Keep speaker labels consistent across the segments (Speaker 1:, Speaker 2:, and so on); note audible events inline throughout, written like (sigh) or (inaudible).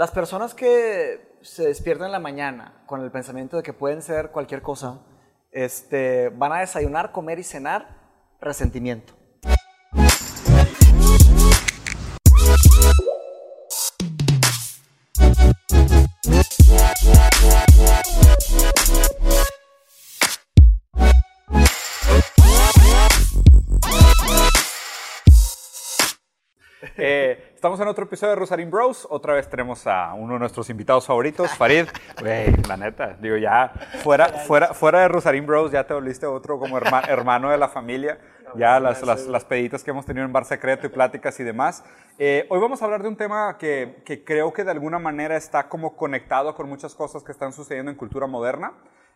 Speaker 1: las personas que se despiertan en la mañana con el pensamiento de que pueden ser cualquier cosa, este, van a desayunar, comer y cenar resentimiento.
Speaker 2: Estamos en otro episodio de Rosarín Bros. Otra vez tenemos a uno de nuestros invitados favoritos, Farid. Güey, la neta, digo, ya fuera, fuera, fuera de Rosarín Bros, ya te volviste otro como herma- hermano de la familia. Ya las, las, las peditas que hemos tenido en Bar Secreto y pláticas y demás. Eh, hoy vamos a hablar de un tema que, que creo que de alguna manera está como conectado con muchas cosas que están sucediendo en cultura moderna.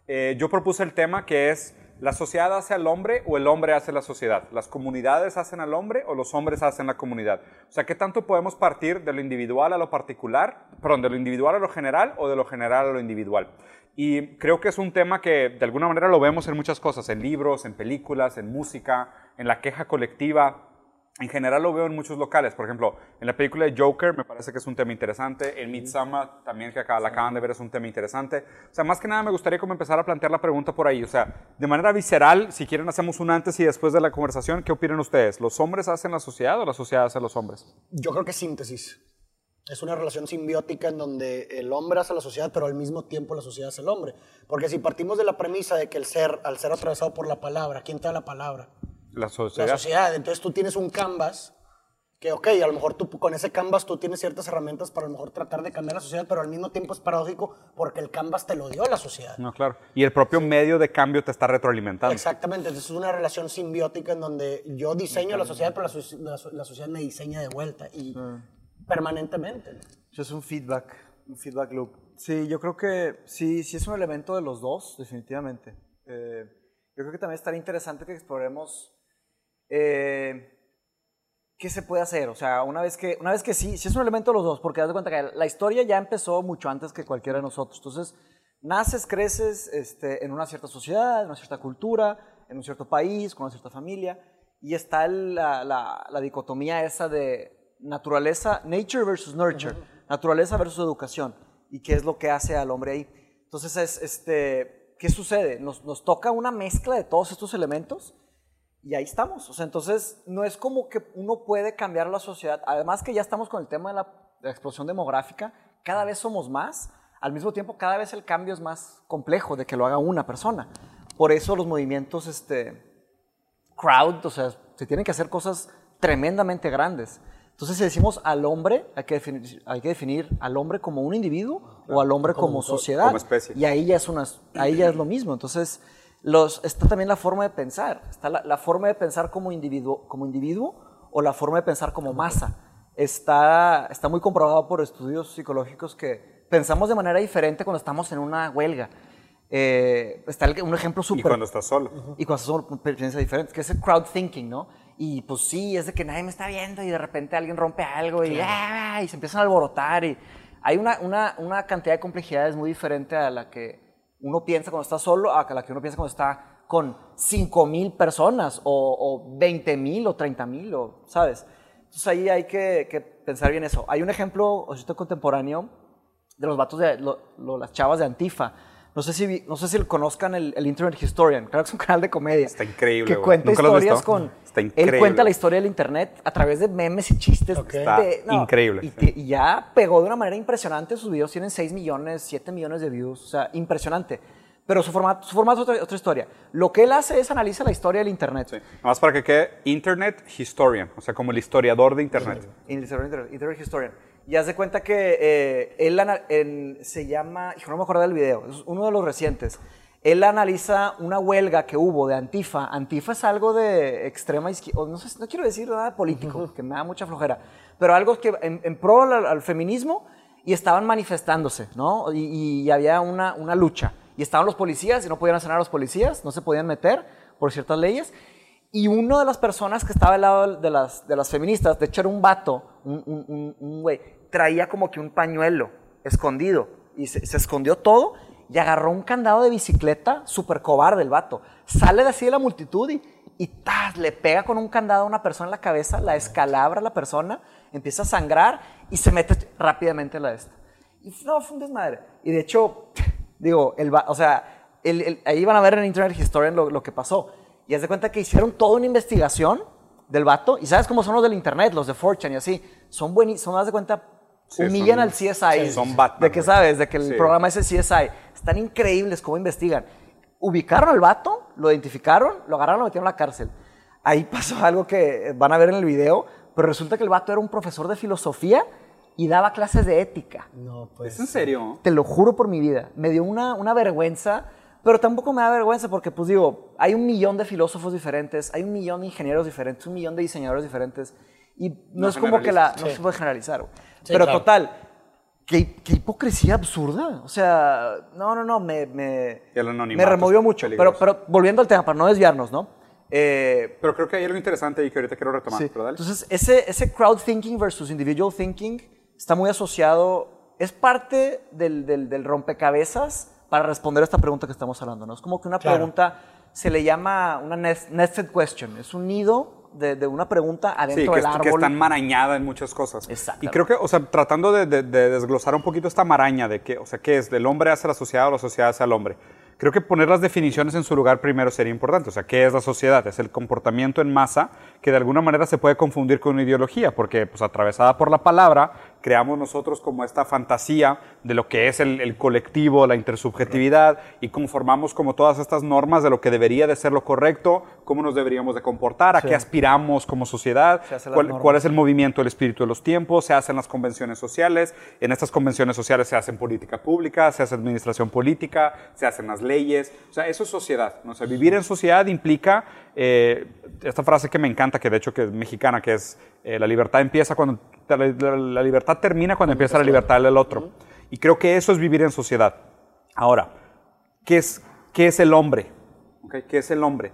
Speaker 2: Eh, yo propuse el tema que es ¿la sociedad hace al hombre o el hombre hace la sociedad? ¿Las comunidades hacen al hombre o los hombres hacen la comunidad? O sea, ¿qué tanto podemos partir de lo individual a lo particular, perdón, de lo individual a lo general o de lo general a lo individual? Y creo que es un tema que de alguna manera lo vemos en muchas cosas, en libros, en películas, en música, en la queja colectiva. En general lo veo en muchos locales. Por ejemplo, en la película de Joker me parece que es un tema interesante. En Midsommar también que acá, la acaban de ver es un tema interesante. O sea, más que nada me gustaría como empezar a plantear la pregunta por ahí. O sea, de manera visceral, si quieren hacemos un antes y después de la conversación, ¿qué opinan ustedes? ¿Los hombres hacen la sociedad o la sociedad hace a los hombres?
Speaker 3: Yo creo que es síntesis. Es una relación simbiótica en donde el hombre hace la sociedad, pero al mismo tiempo la sociedad hace el hombre. Porque si partimos de la premisa de que el ser, al ser atravesado por la palabra, ¿quién te da la palabra?
Speaker 2: La sociedad.
Speaker 3: La sociedad. Entonces tú tienes un canvas que, ok, a lo mejor tú con ese canvas tú tienes ciertas herramientas para a lo mejor tratar de cambiar la sociedad, pero al mismo tiempo es paradójico porque el canvas te lo dio la sociedad.
Speaker 2: No, claro. Y el propio medio de cambio te está retroalimentando.
Speaker 3: Exactamente, entonces es una relación simbiótica en donde yo diseño la sociedad, pero la, la so- la sociedad me diseña de vuelta y permanentemente. ¿no?
Speaker 1: Eso es un feedback, un feedback loop. Sí, yo creo que sí, sí es un elemento de los dos, definitivamente. Eh, yo creo que también estaría interesante que exploremos eh, qué se puede hacer. O sea, una vez que, una vez que sí, sí es un elemento de los dos, porque haz de cuenta que la historia ya empezó mucho antes que cualquiera de nosotros. Entonces, naces, creces este, en una cierta sociedad, en una cierta cultura, en un cierto país, con una cierta familia, y está la, la- la dicotomía esa de naturaleza, nature versus nurture, naturaleza versus educación, y qué es lo que hace al hombre ahí. Entonces, es, este, ¿qué sucede? Nos, nos toca una mezcla de todos estos elementos y ahí estamos. O sea, entonces no es como que uno puede cambiar la sociedad. Además que ya estamos con el tema de la, de la explosión demográfica, cada vez somos más, al mismo tiempo cada vez el cambio es más complejo de que lo haga una persona. Por eso los movimientos este, crowd, o sea, se tienen que hacer cosas tremendamente grandes. Entonces, si decimos al hombre, hay que definir, hay que definir al hombre como un individuo o al hombre como, sociedad.
Speaker 2: como especie.
Speaker 1: Y ahí ya es, una, ahí ya es lo mismo. Entonces, los, está también la forma de pensar. Está la, la forma de pensar como individuo, como individuo o la forma de pensar como masa. Está, está muy comprobado por estudios psicológicos que pensamos de manera diferente cuando estamos en una huelga. Eh, está el- un ejemplo
Speaker 2: Y
Speaker 1: súper
Speaker 2: cuando estás solo.
Speaker 1: y cosas son experiencias diferentes, que es el crowd thinking, ¿no? Y pues sí, es de que nadie me está viendo y de repente alguien rompe algo y, ¡ah! y se empiezan a alborotar. Y hay una, una, una cantidad de complejidades muy diferente a la que uno piensa cuando está solo, a la que uno piensa cuando está con 5 mil personas o, o 20 mil o 30 mil, o, ¿sabes? Entonces ahí hay que, pensar bien eso. Hay un ejemplo, ahorita contemporáneo, de los vatos de las chavas de Antifa. No sé si, no sé si conozcan el, el Internet Historian. Claro que es un canal de comedia.
Speaker 2: Está increíble,
Speaker 1: Que cuenta
Speaker 2: ¿Nunca
Speaker 1: historias con.
Speaker 2: Está
Speaker 1: Él
Speaker 2: increíble.
Speaker 1: cuenta la historia del Internet a través de memes y chistes.
Speaker 3: Ok.
Speaker 2: Está increíble,
Speaker 1: Y,
Speaker 2: sí.
Speaker 1: te- y ya pegó de una manera impresionante. Sus videos tienen 6 millones, 7 millones de views. O sea, impresionante. Pero su formato, su formato es otra, otra historia. Lo que él hace es analiza la historia del Internet.
Speaker 2: Sí. Nada más para que quede Internet Historian, o sea, como el historiador de Internet.
Speaker 1: Internet, Internet Historian. Y haz de cuenta que eh, él en- se llama, hijo, no me acuerdo del video, es uno de los recientes. Él analiza una huelga que hubo de Antifa. Antifa es algo de extrema izquierda, no, sé, no quiero decir nada político, que me da mucha flojera, pero algo que en, en pro al, al feminismo y estaban manifestándose, ¿no? Y, y había una, una lucha. Y estaban los policías y no podían hacer nada los policías, no se podían meter por ciertas leyes. Y una de las personas que estaba al lado de las, de las feministas, de hecho era un vato, un, güey, traía como que un pañuelo escondido y se, escondió todo y agarró un candado de bicicleta, súper cobarde el vato. Sale de así de la multitud y, y ¡tas! le pega con un candado a una persona en la cabeza, la escalabra la persona, empieza a sangrar y se mete rápidamente en la esta. Y no, fue un desmadre. Y de hecho, digo, el, o sea, ahí van a ver en Internet Historian lo, lo que pasó. Y haz de cuenta que hicieron toda una investigación del vato. Y sabes cómo son los del Internet, los de Fortune y así. Son buenísimos, haz de cuenta,
Speaker 2: Sí,
Speaker 1: humillan
Speaker 2: son-
Speaker 1: al CSI.
Speaker 2: sí, son Batman,
Speaker 1: De que sabes, de que el
Speaker 2: Sí.
Speaker 1: programa es el CSI. Están increíbles cómo investigan. Ubicaron al vato, lo identificaron, lo agarraron, lo metieron a la cárcel. Ahí (laughs) pasó algo que van a ver en el video, pero resulta que el vato era un profesor de filosofía y daba clases de ética.
Speaker 3: No, pues.
Speaker 2: ¿Es en serio?
Speaker 1: Te lo juro por mi vida. Me dio una, una vergüenza, pero tampoco me da vergüenza porque, pues digo, hay un millón de filósofos diferentes, hay un millón de ingenieros diferentes, un millón de diseñadores diferentes, y no,
Speaker 2: No
Speaker 1: es como que la, no
Speaker 3: Sí.
Speaker 1: se puede generalizar. güey.
Speaker 3: Sí,
Speaker 1: pero
Speaker 3: claro.
Speaker 1: total, qué, qué hipocresía absurda. O sea, no, no, no, me, me,
Speaker 2: Y el
Speaker 1: me removió mucho. Pero, pero volviendo al tema, para no desviarnos, ¿no? Eh,
Speaker 2: Pero creo que hay algo interesante y que ahorita quiero retomar.
Speaker 1: Sí.
Speaker 2: pero dale.
Speaker 1: Entonces, ese, ese crowd thinking versus individual thinking está muy asociado, es parte del, del- del rompecabezas para responder a esta pregunta que estamos hablando, ¿no? Es como que una
Speaker 3: Claro.
Speaker 1: pregunta se le llama una nest- nested question, es un nido de, de una pregunta
Speaker 2: Sí,
Speaker 1: adentro
Speaker 2: que,
Speaker 1: del árbol.
Speaker 2: que está enmarañada en muchas cosas.
Speaker 1: Exactamente.
Speaker 2: Y creo que, o sea, tratando de, de- de desglosar un poquito esta maraña de que, o sea, qué es, del hombre hacia la sociedad o la sociedad hacia el hombre. Creo que poner las definiciones en su lugar primero sería importante. O sea, ¿qué es la sociedad? Es el comportamiento en masa que de alguna manera se puede confundir con una ideología, porque, pues, atravesada por la palabra, creamos nosotros como esta fantasía de lo que es el, el colectivo, la intersubjetividad, y conformamos como todas estas normas de lo que debería de ser lo correcto, cómo nos deberíamos de comportar, a
Speaker 1: Sí.
Speaker 2: qué aspiramos como sociedad, cuál, es el movimiento del espíritu de los tiempos, se hacen las convenciones sociales, en estas convenciones sociales se hacen política pública, se hace administración política, se hacen las leyes, o sea, eso es sociedad, ¿no? O sea, vivir en sociedad implica eh, esta frase que me encanta, que de hecho que es mexicana, que es eh, la libertad empieza cuando, la, la- la libertad termina cuando empieza la libertad del otro. Y creo que eso es vivir en sociedad. Ahora, ¿qué es, qué es el hombre? ¿Qué es el hombre?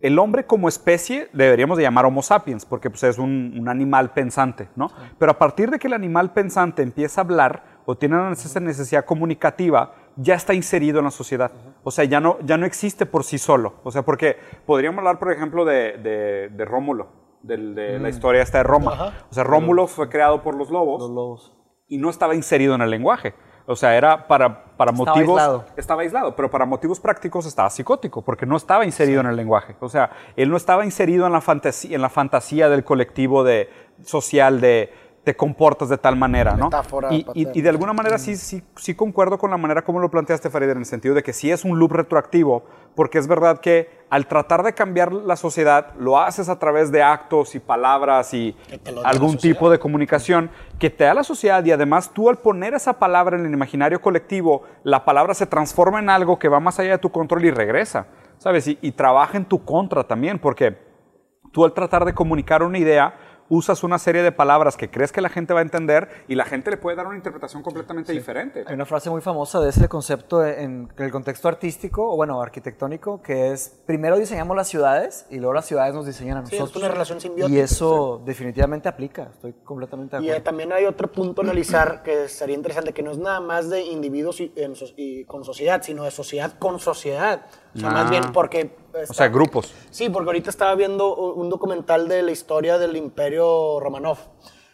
Speaker 2: El hombre como especie deberíamos de llamar Homo sapiens, porque pues, es un, un animal pensante, ¿no? Pero a partir de que el animal pensante empieza a hablar o tiene una neces- necesidad comunicativa, ya está inserido en la sociedad. O sea, ya no, ya no existe por sí solo. O sea, porque podríamos hablar, por ejemplo, de, de- de Rómulo, del- de, la historia esta de Roma. O sea, Rómulo fue creado por los lobos
Speaker 1: Los lobos.
Speaker 2: y no estaba inserido en el lenguaje. O sea, era para, para
Speaker 1: Estaba
Speaker 2: motivos...
Speaker 1: aislado.
Speaker 2: Estaba aislado, pero para motivos prácticos estaba psicótico, porque no estaba inserido en el lenguaje. O sea, él no estaba inserido en la fantasía, en la fantasía del colectivo de, social de te comportas de tal manera, ¿no?
Speaker 3: Metáfora
Speaker 2: Y, y- de alguna manera sí, sí, sí concuerdo con la manera como lo planteaste, Farid, en el sentido de que sí es un loop retroactivo, porque es verdad que al tratar de cambiar la sociedad, lo haces a través de actos y palabras y algún tipo de comunicación que te da la sociedad y además tú al poner esa palabra en el imaginario colectivo, la palabra se transforma en algo que va más allá de tu control y regresa, ¿sabes? Y, y trabaja en tu contra también, porque tú al tratar de comunicar una idea, usas una serie de palabras que crees que la gente va a entender y la gente le puede dar una interpretación completamente diferente.
Speaker 1: Hay una frase muy famosa de ese concepto en, en el contexto artístico, o bueno, arquitectónico, que es primero diseñamos las ciudades y luego las ciudades nos diseñan a
Speaker 3: Sí, es
Speaker 1: nosotros.
Speaker 3: una relación simbiótica.
Speaker 1: Y eso definitivamente aplica, estoy completamente de
Speaker 3: Y
Speaker 1: acuerdo.
Speaker 3: eh, también hay otro punto a analizar que sería interesante, que no es nada más de individuos y, en y con sociedad, sino de sociedad con sociedad. O sea,
Speaker 2: Ah.
Speaker 3: más bien porque...
Speaker 2: O
Speaker 3: está-
Speaker 2: sea, grupos.
Speaker 3: Sí, porque ahorita estaba viendo un documental de la historia del Imperio Romanov.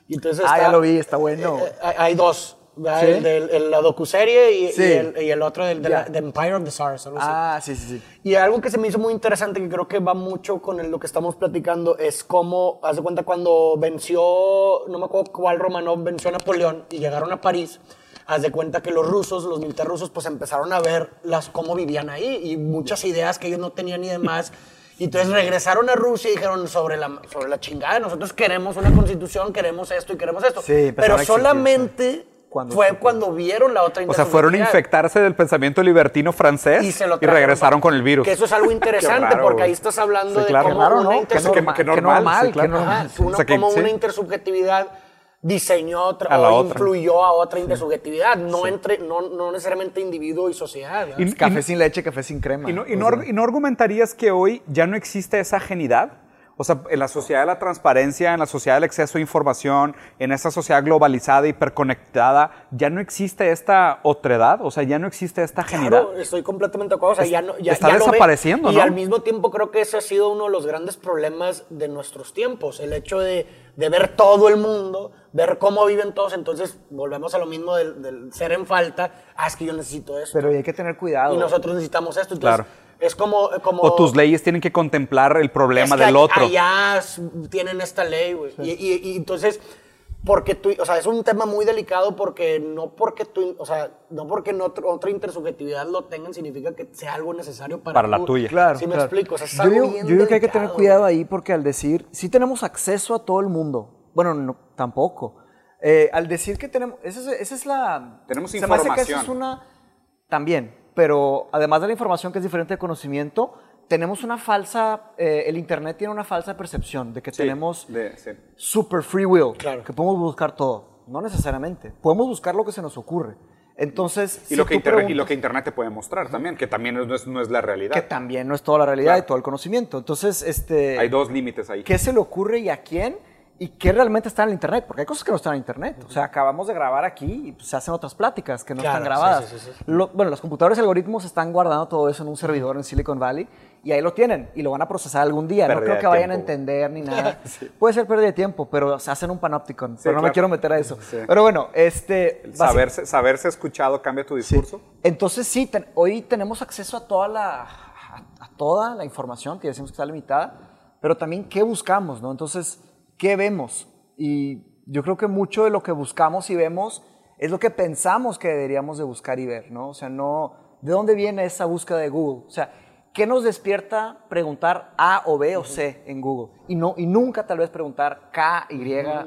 Speaker 3: Y entonces
Speaker 1: Ah,
Speaker 3: está-
Speaker 1: ya lo vi, está bueno.
Speaker 3: eh, eh, hay, dos.
Speaker 1: ¿Sí?
Speaker 3: El de el- la docuserie y,
Speaker 1: Sí.
Speaker 3: y el, y el otro del de la-
Speaker 1: Ya.
Speaker 3: de Empire of the algo así.
Speaker 1: Ah, sí, sí, sí.
Speaker 3: Y algo que se me hizo muy interesante, que creo que va mucho con el- lo que estamos platicando, es cómo, haz de cuenta, cuando venció, no me acuerdo cuál Romanov venció a Napoleón y llegaron a París, haz de cuenta que los rusos, los militares rusos, pues empezaron a ver las, cómo vivían ahí y muchas ideas que ellos no tenían ni demás. (laughs) Y entonces regresaron a Rusia y dijeron sobre la, sobre la chingada, nosotros queremos una constitución, queremos esto y queremos esto.
Speaker 1: Sí,
Speaker 3: Pero solamente
Speaker 1: Cuando-
Speaker 3: fue cuando vieron la otra
Speaker 2: O sea, fueron a
Speaker 3: intersubjetividad
Speaker 2: infectarse del pensamiento libertino francés
Speaker 3: y, se lo
Speaker 2: y regresaron con el virus.
Speaker 3: Que eso es algo (laughs) interesante
Speaker 2: raro,
Speaker 3: porque ahí estás hablando
Speaker 2: Sí,
Speaker 3: de
Speaker 2: claro.
Speaker 3: cómo
Speaker 1: Qué raro,
Speaker 3: una
Speaker 1: ¿no? Qué
Speaker 3: intersub-
Speaker 2: que- que normal,
Speaker 1: qué normal.
Speaker 2: O sea, que-
Speaker 3: como una intersubjetividad diseñó otra,
Speaker 2: A la
Speaker 3: o
Speaker 2: otra.
Speaker 3: influyó a otra intersubjetividad, no, entre, no, no necesariamente individuo y sociedad.
Speaker 2: Y-
Speaker 1: Café sin leche, café sin crema.
Speaker 2: ¿Y no, y no-
Speaker 1: sea,
Speaker 2: y no argumentarías que hoy ya no existe esa ajenidad? O sea, en la sociedad de la transparencia, en la sociedad del exceso de información, en esta sociedad globalizada, hiperconectada, ya no existe esta otredad, o sea, ya no existe esta.
Speaker 3: Claro, estoy completamente de acuerdo. O sea,
Speaker 2: Es-
Speaker 3: ya no, ya,
Speaker 2: está
Speaker 3: ya lo ve.
Speaker 2: desapareciendo,
Speaker 3: Y
Speaker 2: ¿no?
Speaker 3: al mismo tiempo creo que ese ha sido uno de los grandes problemas de nuestros tiempos. El hecho de, de ver todo el mundo ver cómo viven todos, entonces volvemos a lo mismo del, del ser en falta, ah, es que yo necesito esto.
Speaker 1: Pero hay que tener cuidado.
Speaker 3: y nosotros necesitamos esto. Entonces,
Speaker 2: Claro.
Speaker 3: es como, como...
Speaker 2: O tus leyes tienen que contemplar el problema
Speaker 3: es que
Speaker 2: del
Speaker 3: a-
Speaker 2: otro.
Speaker 3: Allá tienen esta ley, güey. Y, y- y entonces, porque tú, o sea, es un tema muy delicado porque no porque tú, o sea, no porque no otro- otra intersubjetividad lo tengan significa que sea algo necesario para,
Speaker 2: Para la
Speaker 3: tú.
Speaker 2: tuya.
Speaker 1: Claro.
Speaker 3: Sí me
Speaker 1: claro.
Speaker 3: explico, o sea, es
Speaker 1: yo
Speaker 3: algo
Speaker 1: digo,
Speaker 3: bien
Speaker 1: yo digo que hay que tener cuidado ahí porque al decir, sí tenemos acceso a todo el mundo. Bueno, no, tampoco. Eh, al decir que tenemos, esa es, esa es la...
Speaker 2: Tenemos
Speaker 1: se me hace que esa
Speaker 2: información.
Speaker 1: es una... También, pero además de la información que es diferente de conocimiento, tenemos una falsa, eh, el Internet tiene una falsa percepción de que
Speaker 2: Sí,
Speaker 1: tenemos
Speaker 2: de- sí.
Speaker 1: super free will,
Speaker 3: Claro.
Speaker 1: que podemos buscar todo. No necesariamente. Podemos buscar lo que se nos ocurre. Entonces,
Speaker 2: Y,
Speaker 1: si
Speaker 2: lo que internet, y lo que Internet te puede mostrar también, que también no es, no es la realidad.
Speaker 1: que también no es toda la realidad
Speaker 2: Claro.
Speaker 1: y todo el conocimiento. Entonces, este,
Speaker 2: Hay dos límites ahí.
Speaker 1: ¿qué se le ocurre y a quién? ¿Y qué realmente está en el Internet? Porque hay cosas que no están en Internet. O sea, acabamos de grabar aquí y pues, se hacen otras pláticas que no
Speaker 3: Claro,
Speaker 1: están grabadas.
Speaker 3: sí, sí, sí, sí.
Speaker 1: Lo- bueno, los computadores y algoritmos están guardando todo eso en un servidor en Silicon Valley y ahí lo tienen y lo van a procesar algún día.
Speaker 2: Pérdida
Speaker 1: no creo que vayan a entender ni (laughs) nada. Puede ser pérdida de tiempo, pero se hacen un panopticon. pero no me
Speaker 2: claro.
Speaker 1: quiero meter a eso.
Speaker 2: Sí.
Speaker 1: Pero bueno, este...
Speaker 2: Saberse, saberse escuchado cambia tu discurso.
Speaker 1: entonces sí, ten- hoy tenemos acceso a toda la a, a toda la información que decimos que está limitada, pero también qué buscamos, ¿no? Entonces, ¿qué vemos? Y yo creo que mucho de lo que buscamos y vemos es lo que pensamos que deberíamos de buscar y ver, ¿no? O sea, no ¿de dónde viene esa búsqueda de Google? O sea, ¿qué nos despierta preguntar A o B o C en Google? Y no y nunca tal vez preguntar K, Y,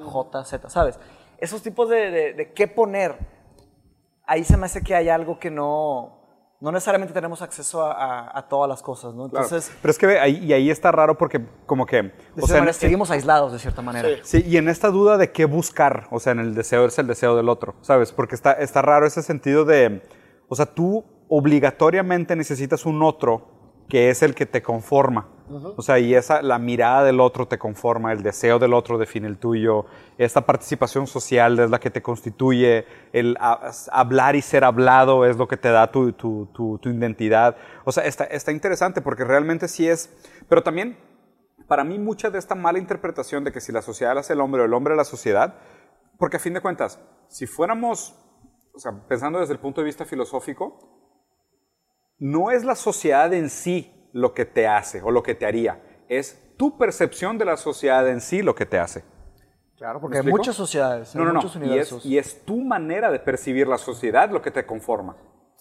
Speaker 1: J, Z, ¿sabes? Esos tipos de, de- de qué poner ahí se me hace que hay algo que no, no necesariamente tenemos acceso a, a- a todas las cosas, ¿no?
Speaker 2: Claro.
Speaker 1: Entonces,
Speaker 2: Pero es que ahí, y ahí está raro porque como que...
Speaker 1: de
Speaker 2: o
Speaker 1: cierta
Speaker 2: sea,
Speaker 1: manera,
Speaker 2: en-
Speaker 1: seguimos aislados de cierta manera.
Speaker 3: Sí.
Speaker 2: Sí, y en esta duda de qué buscar, o sea, en el deseo es el deseo del otro, ¿sabes? Porque está, está raro ese sentido de, o sea, tú obligatoriamente necesitas un otro que es el que te conforma. O sea, y esa, la mirada del otro te conforma, el deseo del otro define el tuyo, esta participación social es la que te constituye, el a- hablar y ser hablado es lo que te da tu, tu- tu- tu identidad. O sea, está, está interesante porque realmente sí es, pero también para mí mucha de esta mala interpretación de que si la sociedad hace el hombre o el hombre la sociedad, porque a fin de cuentas, si fuéramos, o sea, pensando desde el punto de vista filosófico, no es la sociedad en sí lo que te hace o lo que te haría, es tu percepción de la sociedad en sí lo que te hace.
Speaker 1: Claro,
Speaker 2: ¿Me
Speaker 1: porque hay muchas sociedades, hay
Speaker 2: No, no, no.
Speaker 1: muchos
Speaker 2: Y es,
Speaker 1: universos.
Speaker 2: y es tu manera de percibir la sociedad lo que te conforma.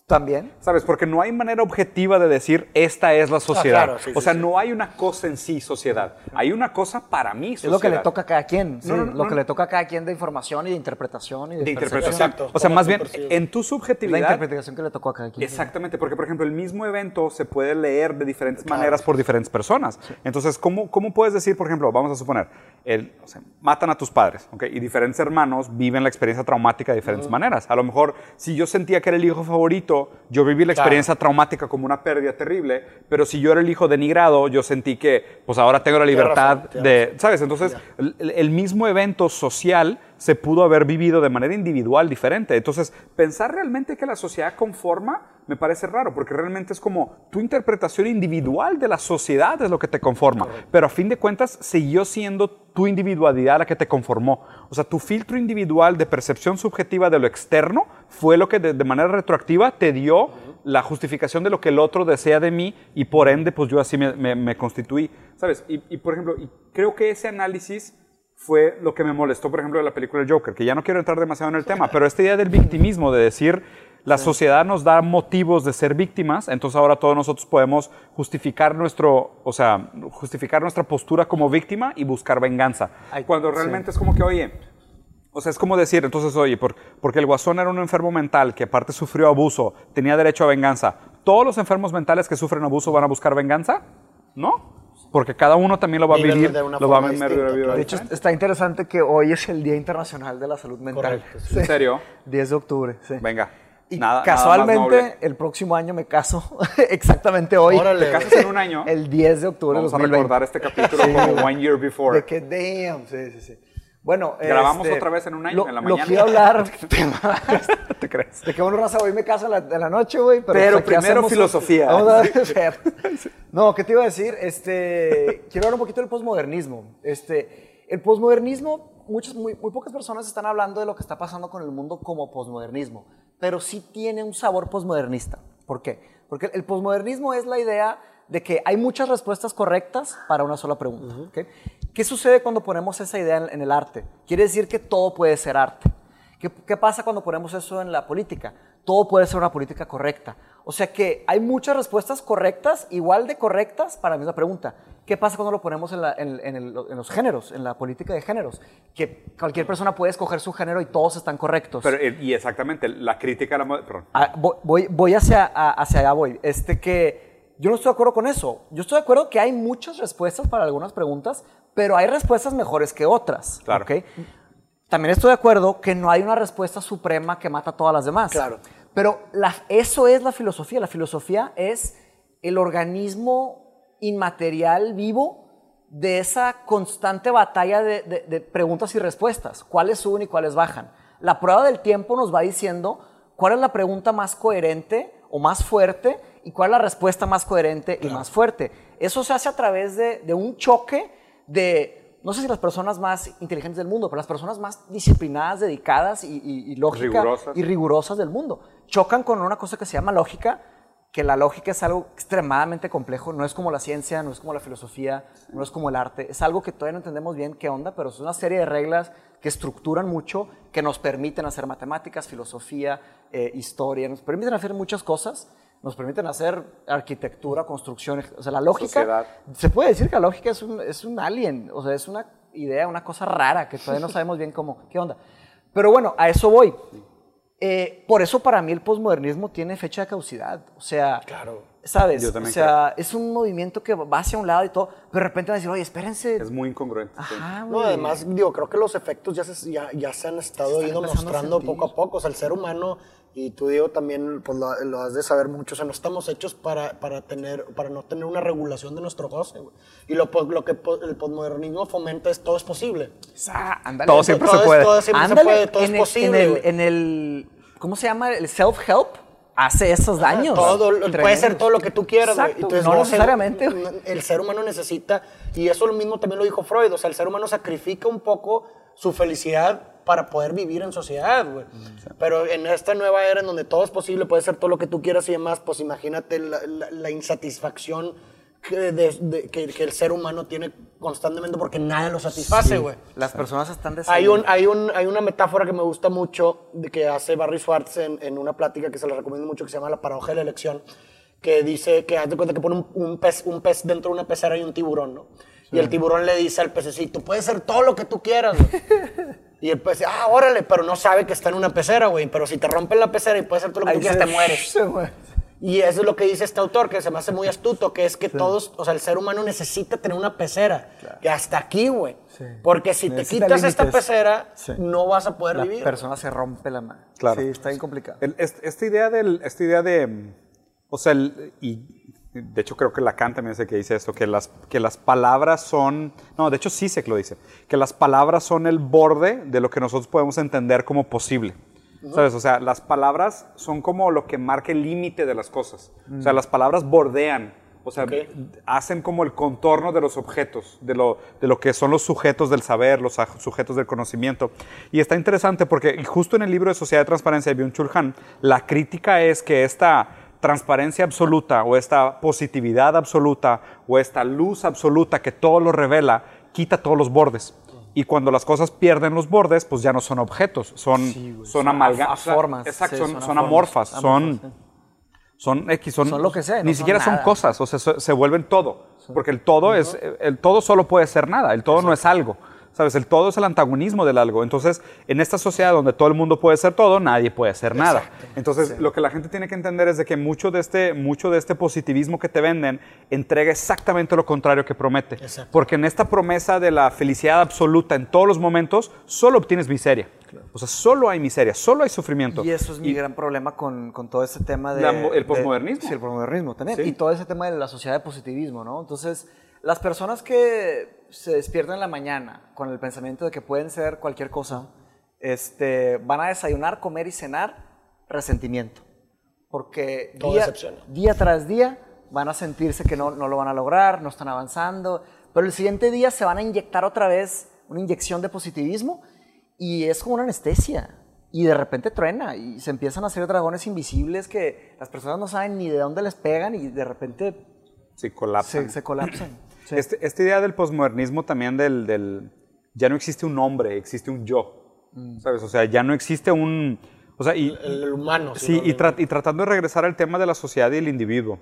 Speaker 1: También.
Speaker 2: ¿Sabes? Porque no hay manera objetiva de decir esta es la sociedad.
Speaker 3: claro, sí,
Speaker 2: o sea,
Speaker 3: sí.
Speaker 2: no hay una cosa en sí sociedad. Hay una cosa para mí
Speaker 1: Es
Speaker 2: sociedad.
Speaker 1: lo que le toca a cada quien,
Speaker 2: No, no,
Speaker 1: lo
Speaker 2: no.
Speaker 1: que le toca a cada quien de información y de interpretación y de,
Speaker 2: de interpretación.
Speaker 3: Exacto.
Speaker 2: O sea, más bien, en tu
Speaker 1: Es la
Speaker 2: subjetividad.
Speaker 1: interpretación que le tocó a cada quien.
Speaker 2: Exactamente, porque por ejemplo el mismo evento se puede leer de diferentes maneras por diferentes personas. Entonces, ¿cómo, ¿cómo puedes decir, por ejemplo, vamos a suponer, el, o sea, matan a tus padres, ¿ok? Y diferentes hermanos viven la experiencia traumática de diferentes maneras. A lo mejor, si yo sentía que era el hijo favorito, yo viví la
Speaker 3: Claro.
Speaker 2: experiencia traumática como una pérdida terrible, pero si yo era el hijo denigrado, yo sentí que, pues ahora tengo la libertad
Speaker 3: razón,
Speaker 2: de, ¿sabes? Entonces, el, el mismo evento social se pudo haber vivido de manera individual diferente. Entonces, pensar realmente que la sociedad conforma me parece raro, porque realmente es como tu interpretación individual de la sociedad es lo que te conforma, pero a fin de cuentas siguió siendo tu individualidad la que te conformó. O sea, tu filtro individual de percepción subjetiva de lo externo fue lo que de, de manera retroactiva te dio la justificación de lo que el otro desea de mí y por ende, pues yo así me, me- me constituí, ¿sabes? Y, y, por ejemplo, y creo que ese análisis fue lo que me molestó, por ejemplo, de la película Joker, que ya no quiero entrar demasiado en el tema, pero esta idea del victimismo, de decir, la sociedad nos da motivos de ser víctimas, entonces ahora todos nosotros podemos justificar nuestro, o sea, justificar nuestra postura como víctima y buscar venganza.
Speaker 1: Ay,
Speaker 2: Cuando
Speaker 1: sí.
Speaker 2: realmente es como que, oye, o sea, es como decir, entonces, oye, por- porque el guasón era un enfermo mental que aparte sufrió abuso, tenía derecho a venganza. ¿Todos los enfermos mentales que sufren abuso van a buscar venganza? ¿No? Porque cada uno también lo va a vivir,
Speaker 3: de una
Speaker 2: lo va a
Speaker 3: forma
Speaker 2: vivir de
Speaker 1: hecho, está interesante que hoy es el Día Internacional de la Salud Mental.
Speaker 3: Correcto,
Speaker 1: Sí.
Speaker 2: ¿En serio?
Speaker 1: 10 de octubre, sí.
Speaker 2: Venga.
Speaker 1: Y
Speaker 2: nada, nada
Speaker 1: casualmente,
Speaker 2: noble.
Speaker 1: el próximo año me caso, (laughs) exactamente hoy.
Speaker 3: Órale.
Speaker 2: Te casas en un año.
Speaker 1: El 10 de octubre
Speaker 2: Vamos
Speaker 1: de
Speaker 2: a
Speaker 1: 2020.
Speaker 2: recordar este capítulo como One Year Before.
Speaker 1: De que, damn, sí, sí, sí. Bueno,
Speaker 2: Grabamos
Speaker 1: este,
Speaker 2: otra vez en un año,
Speaker 1: lo,
Speaker 2: en la
Speaker 1: Lo
Speaker 2: mañana.
Speaker 1: que iba a hablar, (laughs)
Speaker 2: ¿Te crees?
Speaker 1: de que bueno, raza, hoy me caso en la, en la noche, güey. Pero,
Speaker 2: Pero
Speaker 1: pues, aquí
Speaker 2: primero
Speaker 1: hacemos-
Speaker 2: filosofía.
Speaker 1: Vamos a (laughs) ver. No, ¿qué te iba a decir? Este, quiero hablar un poquito del posmodernismo. Este, el posmodernismo muchas, muy, muy pocas personas están hablando de lo que está pasando con el mundo como posmodernismo, pero sí tiene un sabor posmodernista. ¿Por qué? Porque el posmodernismo es la idea de que hay muchas respuestas correctas para una sola pregunta. ¿ok? ¿Qué sucede cuando ponemos esa idea en, en el arte? Quiere decir que todo puede ser arte. ¿Qué, ¿Qué pasa cuando ponemos eso en la política? Todo puede ser una política correcta. O sea que hay muchas respuestas correctas, igual de correctas para la misma pregunta. ¿Qué pasa cuando lo ponemos en, la- en- en el- en los géneros, en la política de géneros? Que cualquier persona puede escoger su género y todos están correctos.
Speaker 2: Pero, eh, y exactamente, la crítica a la... Perdón.
Speaker 1: Ah, voy, voy, hacia, hacia allá, voy. Este que yo no estoy de acuerdo con eso. Yo estoy de acuerdo que hay muchas respuestas para algunas preguntas, pero hay respuestas mejores que otras.
Speaker 2: Claro.
Speaker 1: ¿ok? También estoy de acuerdo que no hay una respuesta suprema que mata a todas las demás.
Speaker 3: Claro.
Speaker 1: Pero la- eso es la filosofía. La filosofía es el organismo inmaterial vivo de esa constante batalla de, de- de preguntas y respuestas. ¿Cuáles suben y cuáles bajan? La prueba del tiempo nos va diciendo cuál es la pregunta más coherente o más fuerte y cuál es la respuesta más coherente y más fuerte. Eso se hace a través de, de un choque de, no sé si las personas más inteligentes del mundo, pero las personas más disciplinadas, dedicadas y, y, y lógica
Speaker 2: Rigurosas.
Speaker 1: y rigurosas del mundo. Chocan con una cosa que se llama lógica, que la lógica es algo extremadamente complejo, no es como la ciencia, no es como la filosofía, no es como el arte, es algo que todavía no entendemos bien qué onda, pero es una serie de reglas que estructuran mucho, que nos permiten hacer matemáticas, filosofía, eh, historia, nos permiten hacer muchas cosas, nos permiten hacer arquitectura, construcción, o sea, la lógica,
Speaker 2: Sociedad.
Speaker 1: se puede decir que la lógica es un, es un alien, o sea, es una idea, una cosa rara que todavía no (laughs) sabemos bien cómo, qué onda. Pero bueno, a eso voy. Eh, por eso para mí el posmodernismo tiene fecha de caducidad. O sea,
Speaker 3: Claro.
Speaker 1: ¿sabes?
Speaker 2: Yo
Speaker 1: O sea, es un movimiento que va hacia un lado y todo, pero de repente van a decir, oye, espérense.
Speaker 2: Es muy incongruente.
Speaker 1: Ajá,
Speaker 3: No, además, digo, creo que los efectos ya se, ya, ya se han estado
Speaker 1: están
Speaker 3: ido
Speaker 1: a
Speaker 3: mostrando
Speaker 1: sentir.
Speaker 3: poco a poco. O sea, el ser humano, y tú, Diego, también pues, lo, lo has de saber mucho, o sea, no estamos hechos para, para, tener, para no tener una regulación de nuestro goce, güey. Y lo, po- lo que po- el posmodernismo fomenta es todo es posible.
Speaker 1: Ah.
Speaker 2: Todo siempre
Speaker 3: todo
Speaker 2: se
Speaker 3: es-
Speaker 2: puede.
Speaker 3: todo siempre se puede, todo es
Speaker 1: en el-
Speaker 3: posible,
Speaker 1: En el, en el- ¿cómo se llama? El self-help hace esos daños.
Speaker 3: Todo, puede ser todo lo que tú quieras.
Speaker 1: Exacto,
Speaker 3: Entonces,
Speaker 1: no necesariamente.
Speaker 3: El ser humano necesita, y eso lo mismo también lo dijo Freud, o sea, el ser humano sacrifica un poco su felicidad para poder vivir en sociedad, güey. Pero en esta nueva era en donde todo es posible, puede ser todo lo que tú quieras y demás, pues imagínate la, la- la insatisfacción que, de- de- que- que el ser humano tiene constantemente porque nada lo satisface, güey.
Speaker 1: Las personas están
Speaker 3: Hay, un, hay, un, hay una metáfora que me gusta mucho de que hace Barry Schwartz en, en una plática que se la recomiendo mucho que se llama La paradoja de la elección, que dice que haz de cuenta que pone un, un pez, un pez dentro de una pecera y un tiburón, ¿no? Y el tiburón le dice al pececito, puedes ser todo lo que tú quieras, güey. (laughs) Y el pez, ah, órale, pero no sabe que está en una pecera, güey. Pero si te rompen la pecera y puedes ser todo lo que
Speaker 1: Ahí
Speaker 3: tú quieras,
Speaker 1: se-
Speaker 3: te mueres. (laughs)
Speaker 1: se muere.
Speaker 3: Y eso es lo que dice este autor, que se me hace muy astuto, que es que todos, o sea, el ser humano necesita tener una pecera. Que hasta aquí, güey. Porque si
Speaker 1: Necesita
Speaker 3: te quitas esta pecera,
Speaker 1: Sí.
Speaker 3: no vas a poder
Speaker 1: La
Speaker 3: vivir.
Speaker 1: persona se rompe la mano.
Speaker 2: Claro.
Speaker 1: Sí, está bien complicado.
Speaker 2: El- esta idea del, esta idea de, mm, o sea, el- y de hecho creo que Lacan también el que dice esto, que las, que las palabras son, no, de hecho sí sé que lo dice, que las palabras son el borde de lo que nosotros podemos entender como posible. ¿Sabes? O sea, las palabras son como lo que marca el límite de las cosas. O sea, las palabras bordean, o sea, hacen como el contorno de los objetos, de lo, de lo que son los sujetos del saber, los sujetos del conocimiento. Y está interesante porque justo en el libro de Sociedad de Transparencia de Byung-Chul Han, la crítica es que esta transparencia absoluta o esta positividad absoluta o esta luz absoluta que todo lo revela, quita todos los bordes. Y cuando las cosas pierden los bordes, pues ya no son objetos, son, son
Speaker 1: son
Speaker 2: amalgamas.
Speaker 1: formas,
Speaker 2: Exacto,
Speaker 1: sí,
Speaker 2: son,
Speaker 1: son
Speaker 2: son
Speaker 1: aformas,
Speaker 2: amorfas, son,
Speaker 1: sí.
Speaker 2: son X, son,
Speaker 1: lo que sea, no
Speaker 2: Ni siquiera son cosas, o sea, se, se vuelven todo. Porque el todo es, el todo solo puede ser nada, el todo no es algo. ¿Sabes? El todo es el antagonismo del algo. Entonces, en esta sociedad donde todo el mundo puede ser todo, nadie puede ser nada. Entonces, lo que la gente tiene que entender es de que mucho de este, mucho de este positivismo que te venden entrega exactamente lo contrario que promete.
Speaker 3: Exacto.
Speaker 2: Porque en esta promesa de la felicidad absoluta en todos los momentos, solo obtienes miseria. O sea, solo hay miseria, solo hay sufrimiento.
Speaker 1: Y eso es mi gran problema con, con todo ese tema de...
Speaker 2: La el
Speaker 1: de-
Speaker 2: posmodernismo.
Speaker 1: sí, el posmodernismo también.
Speaker 2: Sí.
Speaker 1: Y todo ese tema de la sociedad de positivismo, ¿no? Entonces, las personas que se despiertan en la mañana con el pensamiento de que pueden ser cualquier cosa, este, van a desayunar, comer y cenar resentimiento. Porque día, tras día van a sentirse que no, no lo van a lograr, no están avanzando, pero el siguiente día se van a inyectar otra vez una inyección de positivismo y es como una anestesia. Y de repente truena y se empiezan a hacer dragones invisibles que las personas no saben ni de dónde les pegan y de repente
Speaker 2: Sí, colapsan.
Speaker 1: se, se colapsan. Sí.
Speaker 2: Este- esta idea del posmodernismo también del, del- Ya no existe un hombre, existe un yo.
Speaker 1: Mm.
Speaker 2: ¿Sabes? O sea, ya no existe un... O sea, y,
Speaker 3: El, el humano.
Speaker 2: Sí, y, tra- y tratando de regresar al tema de la sociedad y el individuo.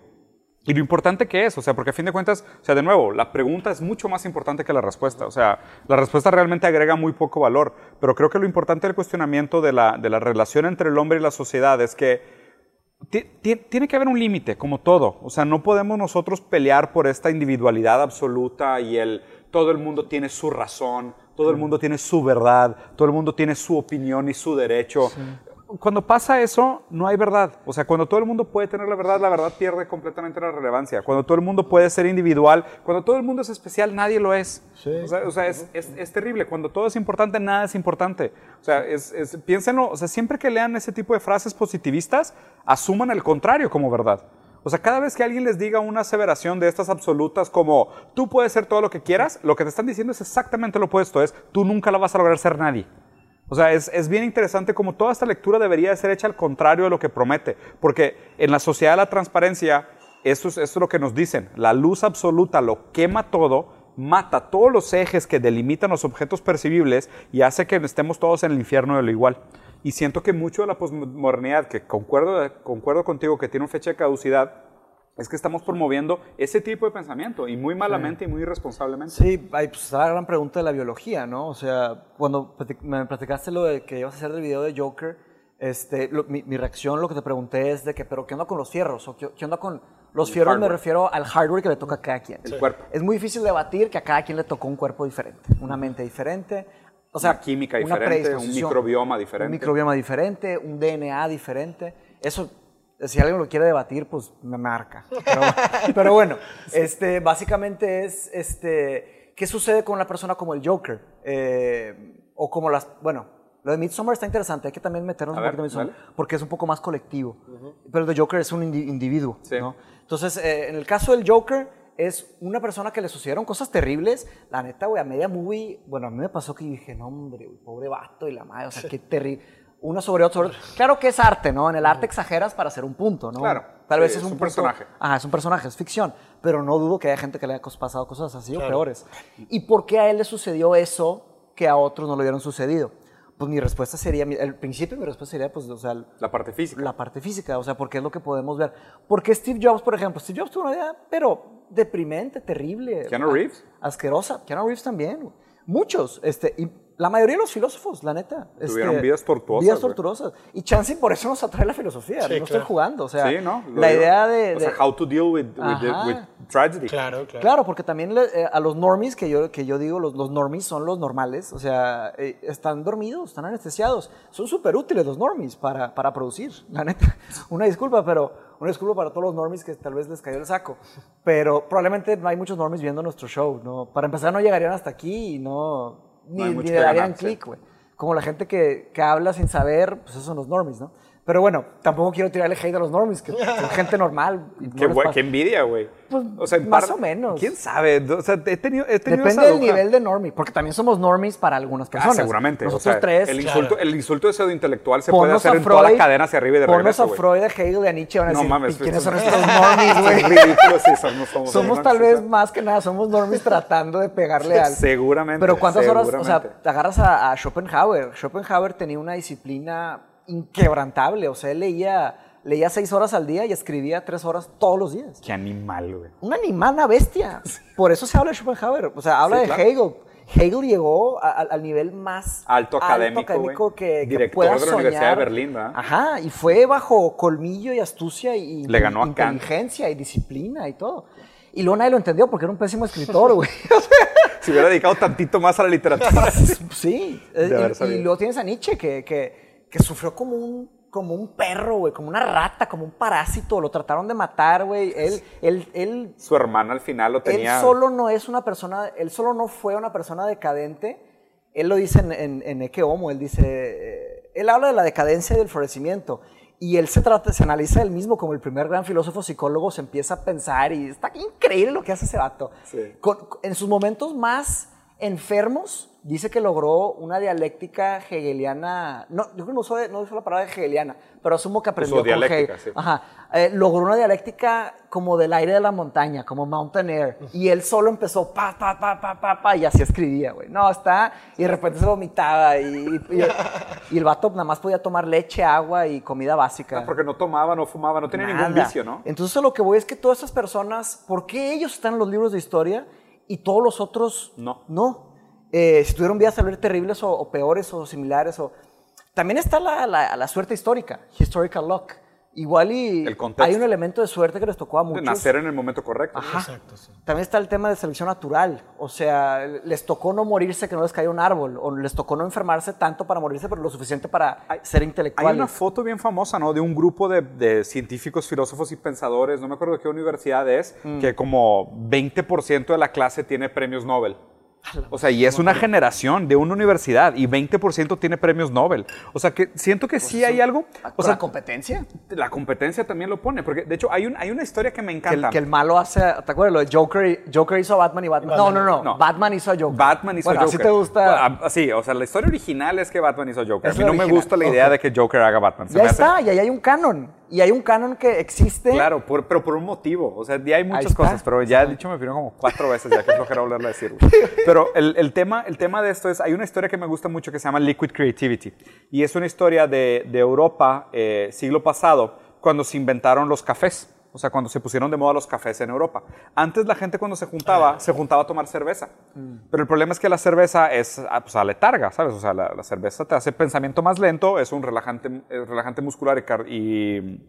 Speaker 2: Y lo importante que es, o sea, porque a fin de cuentas, o sea, de nuevo, la pregunta es mucho más importante que la respuesta. O sea, la respuesta realmente agrega muy poco valor. Pero creo que lo importante del cuestionamiento de la, de la relación entre el hombre y la sociedad es que tiene que haber un límite, como todo. O sea, no podemos nosotros pelear por esta individualidad absoluta y el todo el mundo tiene su razón, todo el mundo tiene su verdad, todo el mundo tiene su opinión y su derecho. Cuando pasa eso, no hay verdad. O sea, cuando todo el mundo puede tener la verdad, la verdad pierde completamente la relevancia. Cuando todo el mundo puede ser individual, cuando todo el mundo es especial, nadie lo es. O sea, o sea, es, es- es terrible. Cuando todo es importante, nada es importante. O sea, es, es- piénsenlo, o sea, siempre que lean ese tipo de frases positivistas, asuman el contrario como verdad. O sea, cada vez que alguien les diga una aseveración de estas absolutas como tú puedes ser todo lo que quieras, lo que te están diciendo es exactamente lo opuesto, es tú nunca la vas a lograr ser nadie. O sea, es, es bien interesante como toda esta lectura debería de ser hecha al contrario de lo que promete, porque en la sociedad de la transparencia, eso es, eso es lo que nos dicen, la luz absoluta lo quema todo, mata todos los ejes que delimitan los objetos percibibles y hace que estemos todos en el infierno de lo igual. Y siento que mucho de la posmodernidad, que concuerdo, concuerdo contigo que tiene una fecha de caducidad, es que estamos promoviendo ese tipo de pensamiento y muy malamente y muy irresponsablemente.
Speaker 1: Sí, ahí pues está la gran pregunta de la biología, ¿no? O sea, cuando me platicaste lo de que ibas a hacer del video de Joker, este, lo- mi, mi reacción, lo que te pregunté es de que, pero ¿qué onda con los fierros? ¿O qué, qué onda con los
Speaker 2: El
Speaker 1: fierros? Me refiero al hardware que le toca a cada quien.
Speaker 2: El cuerpo.
Speaker 1: Es muy difícil debatir que a cada quien le tocó un cuerpo diferente, una mente diferente. O sea,
Speaker 2: Una química
Speaker 1: una
Speaker 2: diferente, un
Speaker 1: predisposición,
Speaker 2: microbioma diferente.
Speaker 1: Un microbioma diferente, un DNA diferente. Eso, si alguien lo quiere debatir, pues me marca. Pero, (laughs) pero bueno, este, básicamente es, este, ¿qué sucede con una persona como el Joker? Eh, o como las, bueno, lo de Midsommar está interesante, hay que también meternos
Speaker 2: A
Speaker 1: un
Speaker 2: ver,
Speaker 1: poquito en Midsommar, porque es un poco más colectivo. Pero el de Joker es un indi- individuo,
Speaker 2: Sí.
Speaker 1: ¿no? Entonces, eh, en el caso del Joker, es una persona que le sucedieron cosas terribles. La neta, güey, a media movie, bueno, a mí me pasó que dije, no, hombre, güey, pobre vato y la madre, o sea, qué terrible. Una sobre otra. Claro que es arte, ¿no? En el arte exageras para hacer un punto, ¿no?
Speaker 2: Claro,
Speaker 1: Tal vez
Speaker 2: es
Speaker 1: es un,
Speaker 2: un
Speaker 1: punto-
Speaker 2: personaje.
Speaker 1: Ajá, es un personaje, es ficción. Pero no dudo que haya gente que le haya pasado cosas así o
Speaker 3: Claro.
Speaker 1: peores. ¿Y por qué a él le sucedió eso que a otros no le hubieran sucedido? Pues mi respuesta sería, el principio mi respuesta sería, pues, o sea,
Speaker 2: La parte física.
Speaker 1: la parte física, o sea, porque es lo que podemos ver. Porque Steve Jobs, por ejemplo, Steve Jobs tuvo una vida, pero deprimente, terrible.
Speaker 2: Keanu Reeves.
Speaker 1: Asquerosa. Keanu Reeves también. Muchos. Este, y la mayoría de los filósofos, la neta.
Speaker 2: Tuvieron
Speaker 1: este,
Speaker 2: vidas tortuosas,
Speaker 1: Vidas tortuosas. Y Chansey por eso nos atrae la filosofía.
Speaker 3: Sí,
Speaker 1: no estoy
Speaker 3: claro.
Speaker 1: jugando. O sea,
Speaker 2: sí, ¿no?
Speaker 1: La
Speaker 2: digo.
Speaker 1: idea de...
Speaker 2: O sea,
Speaker 1: de-
Speaker 2: how to deal with, with, the- with tragedy.
Speaker 3: Claro, claro.
Speaker 1: Claro, porque también le- eh, a los normies, que yo, que yo digo, los, los normies son los normales, o sea, eh, están dormidos, están anestesiados. Son súper útiles los normies para, para producir, la neta. (laughs) Una disculpa, pero una disculpa para todos los normies que tal vez les cayó el saco. Pero probablemente no hay muchos normies viendo nuestro show, ¿no? Para empezar, no llegarían hasta aquí y no... Ni,
Speaker 2: hay
Speaker 1: ni le darían clic, güey. Como la gente que, que habla sin saber, pues esos son los normies, ¿no? Pero bueno, tampoco quiero tirarle hate a los normies, que son (laughs) gente normal. no
Speaker 2: Qué, qué envidia, güey.
Speaker 1: Pues,
Speaker 2: o sea, en
Speaker 1: más
Speaker 2: par-
Speaker 1: o menos.
Speaker 2: ¿Quién sabe? O sea, he tenido, he tenido
Speaker 1: Depende
Speaker 2: esa
Speaker 1: del nivel de normie, porque también somos normies para algunas
Speaker 2: Ah,
Speaker 1: personas.
Speaker 2: seguramente.
Speaker 1: Nosotros
Speaker 2: o sea,
Speaker 1: tres.
Speaker 2: El
Speaker 3: Claro.
Speaker 2: insulto, el insulto de pseudointelectual se puede
Speaker 1: ponnos
Speaker 2: hacer
Speaker 1: a
Speaker 2: en toda la cadena hacia arriba y de
Speaker 1: ponnos
Speaker 2: regreso,
Speaker 1: a
Speaker 2: güey.
Speaker 1: Freud, a Hegel y a Nietzsche van a
Speaker 2: No
Speaker 1: decir,
Speaker 2: mames,
Speaker 1: "¿Y ¿quiénes son estos (laughs) normies,
Speaker 2: Son
Speaker 1: güey?
Speaker 2: ridículos, sí, somos, somos, (laughs)
Speaker 1: Somos
Speaker 2: no
Speaker 1: tal vez más que nada, somos normies tratando de pegarle al...
Speaker 2: Seguramente.
Speaker 1: Pero ¿cuántas horas? O sea, te agarras a, a Schopenhauer. Schopenhauer tenía una disciplina inquebrantable. O sea, él leía, leía seis horas al día y escribía tres horas todos los días.
Speaker 2: Qué animal, güey.
Speaker 1: Una animal, una bestia. (laughs) Por eso se habla de Schopenhauer. O sea, habla
Speaker 2: Sí,
Speaker 1: de
Speaker 2: claro.
Speaker 1: Hegel. Hegel llegó a- a- al nivel más
Speaker 2: Alto académico, güey.
Speaker 1: que, que
Speaker 2: Director
Speaker 1: pueda
Speaker 2: de la Universidad de
Speaker 1: soñar.
Speaker 2: Berlín, ¿verdad?
Speaker 1: Ajá, y fue bajo colmillo y astucia y
Speaker 2: Le ganó a Kant.
Speaker 1: inteligencia y disciplina y todo. Y luego nadie lo entendió porque era un pésimo escritor, (laughs) güey.
Speaker 2: Si hubiera dedicado tantito más a la literatura. (laughs)
Speaker 1: Sí, y, y luego tienes a Nietzsche que, que, que sufrió como un, como un perro, güey, como una rata, como un parásito, lo trataron de matar, güey. Él, él, él,
Speaker 2: Su hermana al final lo tenía.
Speaker 1: él solo no es una persona, él solo no fue una persona decadente. Él lo dice en, en, en Ecce Homo, él dice, eh, él habla de la decadencia y del florecimiento. Y él se trata, se analiza él mismo como el primer gran filósofo psicólogo, se empieza a pensar y está increíble lo que hace ese vato.
Speaker 2: Sí.
Speaker 1: Con- en sus momentos más enfermos, dice que logró una dialéctica hegeliana, no, yo creo que no usó, no usó la palabra hegeliana, pero asumo que aprendió
Speaker 2: Usó
Speaker 1: con
Speaker 2: dialéctica,
Speaker 1: Hegel.
Speaker 2: sí.
Speaker 1: Ajá. Eh, logró una dialéctica como del aire de la montaña, como mountain air, y él solo empezó pa, pa, pa, pa, pa, pa, y así escribía, güey. No, está, y de repente se vomitaba, y, y- y el vato nada más podía tomar leche, agua y comida básica.
Speaker 2: Ah, porque no tomaba, no fumaba, no tenía ningún
Speaker 1: Nada.
Speaker 2: vicio, ¿no?
Speaker 1: Entonces lo que voy es que todas esas personas, ¿por qué ellos están en los libros de historia y todos los otros
Speaker 2: No.
Speaker 1: No. Eh, si tuvieron vidas vez terribles o, o peores o similares. O... También está la, la- la suerte histórica, historical luck. Igual y
Speaker 2: El
Speaker 1: hay un elemento de suerte que les tocó a
Speaker 2: De
Speaker 1: muchos.
Speaker 2: nacer en el momento correcto.
Speaker 1: Ajá.
Speaker 3: Exacto, sí.
Speaker 1: También está el tema de selección natural. O sea, les tocó no morirse que no les cayó un árbol. O les tocó no enfermarse tanto para morirse, pero lo suficiente para ser
Speaker 2: Hay
Speaker 1: intelectuales.
Speaker 2: una foto bien famosa, ¿no? De un grupo de, de científicos, filósofos y pensadores, no me acuerdo de qué universidad es,
Speaker 1: Mm.
Speaker 2: que como 20% de la clase tiene premios Nobel. (laughs) O sea, y es una generación de una universidad y 20% tiene premios Nobel. O sea, que siento que sí hay algo. O
Speaker 1: ¿Por
Speaker 2: sea,
Speaker 1: la competencia?
Speaker 2: la competencia también lo pone, porque de hecho hay, un, hay una historia que me
Speaker 1: Que el,
Speaker 2: encanta.
Speaker 1: que el malo hace, ¿te acuerdas? Lo de Joker, Joker hizo a Batman y Batman. No, no, no,
Speaker 2: No.
Speaker 1: Batman hizo a Joker.
Speaker 2: Batman hizo
Speaker 1: bueno,
Speaker 2: Joker.
Speaker 1: Así te gusta.
Speaker 2: Ah, sí, o sea, la historia original es que Batman hizo Joker.
Speaker 1: Es
Speaker 2: a mí no me
Speaker 1: original.
Speaker 2: gusta la idea
Speaker 1: Ok.
Speaker 2: de que Joker haga Batman. Se
Speaker 1: ya
Speaker 2: me hace-
Speaker 1: está, y ahí hay un canon. Y hay un canon que existe.
Speaker 2: Claro, por- pero por un motivo. O sea, ya hay muchas cosas, pero ya he dicho mi opinión como cuatro veces, ya que flojera volverla a decir. Pero el, el tema, el tema de esto es, hay una historia que me gusta mucho que se llama Liquid Creativity. Y es una historia de, de Europa, eh, siglo pasado, cuando se inventaron los cafés. O sea, cuando se pusieron de moda los cafés en Europa. Antes la gente cuando se juntaba, se juntaba a tomar cerveza. Pero el problema es que la cerveza es ah, pues, aletarga, ¿sabes? O sea, la, la cerveza te hace pensamiento más lento, es un relajante, relajante muscular y,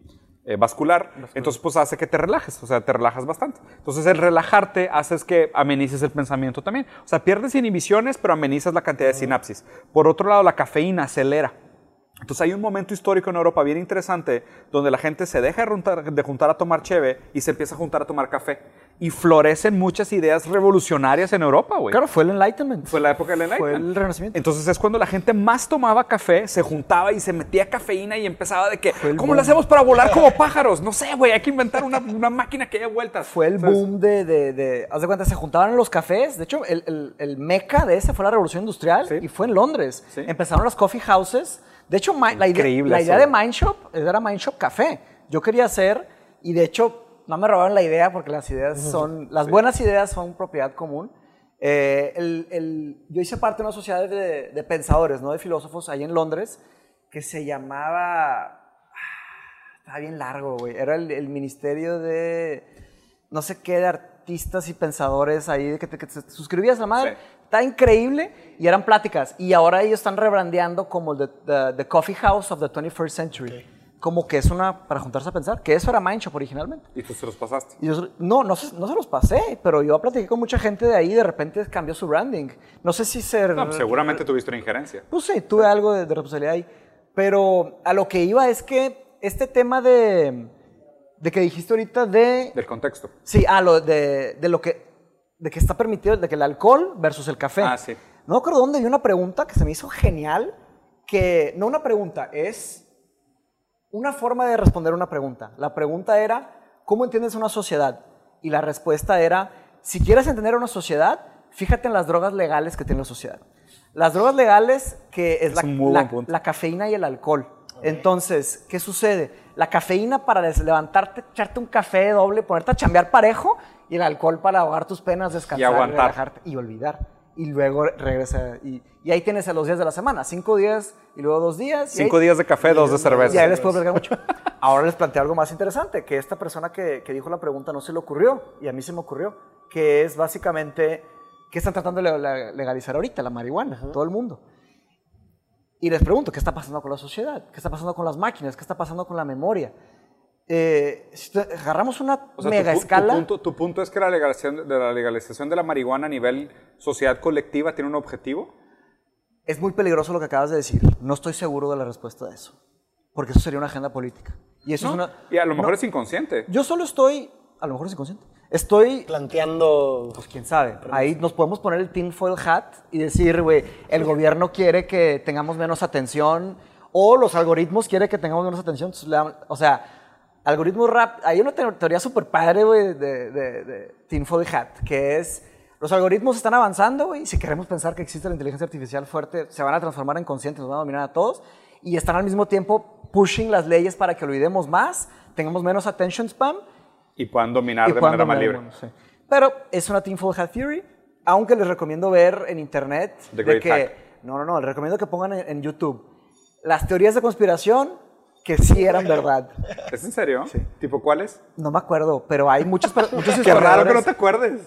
Speaker 2: eh, vascular, entonces pues hace que te relajes, o sea, te relajas bastante. Entonces el relajarte hace es que amenices el pensamiento también. O sea, pierdes inhibiciones, pero amenizas la cantidad de sinapsis. Por otro lado, la cafeína acelera. Entonces hay un momento histórico en Europa bien interesante donde la gente se deja de juntar, de juntar a tomar cheve y se empieza a juntar a tomar café. Y florecen muchas ideas revolucionarias en Europa, güey.
Speaker 1: Claro, fue el Enlightenment.
Speaker 2: Fue la época del
Speaker 1: Fue
Speaker 2: Enlightenment.
Speaker 1: el Renacimiento.
Speaker 2: Entonces es cuando la gente más tomaba café, se juntaba y se metía cafeína y empezaba de que, ¿cómo
Speaker 1: boom.
Speaker 2: lo hacemos para volar como pájaros? No sé, güey, hay que inventar una, una máquina que dé vueltas.
Speaker 1: Fue el
Speaker 2: ¿Sabes?
Speaker 1: boom de, de, de- Haz de cuenta, se juntaban en los cafés. De hecho, el, el, el meca de ese fue la revolución industrial
Speaker 2: Sí.
Speaker 1: y fue en Londres.
Speaker 2: Sí.
Speaker 1: Empezaron las coffee houses. De hecho, la idea, la idea de
Speaker 2: güey.
Speaker 1: Mind Shop era Mind Shop Café. Yo quería hacer, y de hecho, no me robaron la idea porque las ideas (laughs) son. Las buenas ideas son propiedad común. Eh, el- el- yo hice parte de una sociedad de, de pensadores, no de filósofos, ahí en Londres, que se llamaba. Estaba bien largo, güey. Era el, el ministerio de. No sé qué, de artistas y pensadores ahí, de que te, que te suscribías a la madre.
Speaker 2: Sí.
Speaker 1: Está increíble y eran pláticas. Y ahora ellos están rebrandeando como el the, the- the Coffee House of the 21st Century. Como que es una. para juntarse a pensar. Que eso era Mind Shop originalmente.
Speaker 2: Y tú se los pasaste.
Speaker 1: Y yo, no, no se, no se los pasé, pero yo platiqué con mucha gente de ahí y de repente cambió su branding. No sé si ser.
Speaker 2: No, pues, seguramente tuviste una injerencia.
Speaker 1: Pues sí, tuve algo de, de responsabilidad ahí. Pero a lo que iba es que este tema de, de que dijiste ahorita de...
Speaker 2: Del contexto.
Speaker 1: Sí, ah, lo de, de lo que, de que está permitido, de que el alcohol versus el café.
Speaker 2: Ah, sí.
Speaker 1: No acuerdo dónde vi una pregunta que se me hizo genial, que no una pregunta, es una forma de responder una pregunta. La pregunta era, ¿cómo entiendes una sociedad? Y la respuesta era, si quieres entender una sociedad, fíjate en las drogas legales que tiene la sociedad. Las drogas legales, que es,
Speaker 2: Es
Speaker 1: la, cafeína y el alcohol. Entonces, ¿qué sucede? La cafeína para levantarte, echarte un café doble, ponerte a chambear parejo, y el alcohol para ahogar tus penas, descansar,
Speaker 2: aguantar.
Speaker 1: relajarte y olvidar. Y luego regresa. Y, y ahí tienes a los días de la semana, cinco días y luego dos días. y
Speaker 2: Cinco
Speaker 1: ahí-
Speaker 2: días de café, dos de cerveza.
Speaker 1: y ahí les puedo platicar mucho. Ahora les planteo algo más interesante, que esta persona que, que dijo la pregunta no se le ocurrió, y a mí se me ocurrió, que es básicamente, ¿qué están tratando de le- legalizar ahorita? La marihuana, todo el mundo. Y les pregunto, ¿qué está pasando con la sociedad? ¿Qué está pasando con las máquinas? ¿Qué está pasando con la memoria? Eh, si agarramos una
Speaker 2: O sea,
Speaker 1: mega
Speaker 2: tu,
Speaker 1: escala...
Speaker 2: Tu punto, tu punto es que la legalización, de la legalización de la marihuana a nivel sociedad colectiva tiene un objetivo.
Speaker 1: Es muy peligroso lo que acabas de decir. No estoy seguro de la respuesta de eso. Porque eso sería una agenda política. Y eso es
Speaker 2: ¿no?
Speaker 1: una...
Speaker 2: Y a lo mejor
Speaker 1: No,
Speaker 2: es inconsciente.
Speaker 1: Yo solo estoy... A lo mejor es inconsciente. Estoy
Speaker 3: Planteando.
Speaker 1: Pues quién sabe. Ahí nos podemos poner el tinfoil hat y decir, güey, el gobierno quiere que tengamos menos atención o los algoritmos quieren que tengamos menos atención. o sea, algoritmos rap. Hay una teo- teoría súper padre, güey, de, de, de tinfoil hat, que es Los algoritmos están avanzando, güey. Si queremos pensar que existe la inteligencia artificial fuerte, se van a transformar en conscientes, nos van a dominar a todos. Y están al mismo tiempo pushing las leyes para que olvidemos más, tengamos menos attention spam.
Speaker 2: Y puedan dominar
Speaker 1: y
Speaker 2: de
Speaker 1: puedan
Speaker 2: manera más
Speaker 1: dominar
Speaker 2: libre.
Speaker 1: sí. Pero es una Tinfoil Hat Theory, aunque les recomiendo ver en internet
Speaker 2: The
Speaker 1: de que...
Speaker 2: Hack.
Speaker 1: No, no, no, les recomiendo que pongan en, en YouTube las teorías de conspiración que sí eran verdad.
Speaker 2: ¿Es en serio? Tipo, ¿cuáles?
Speaker 1: No me acuerdo, pero hay muchos, muchos (laughs)
Speaker 2: Qué raro que no te acuerdes.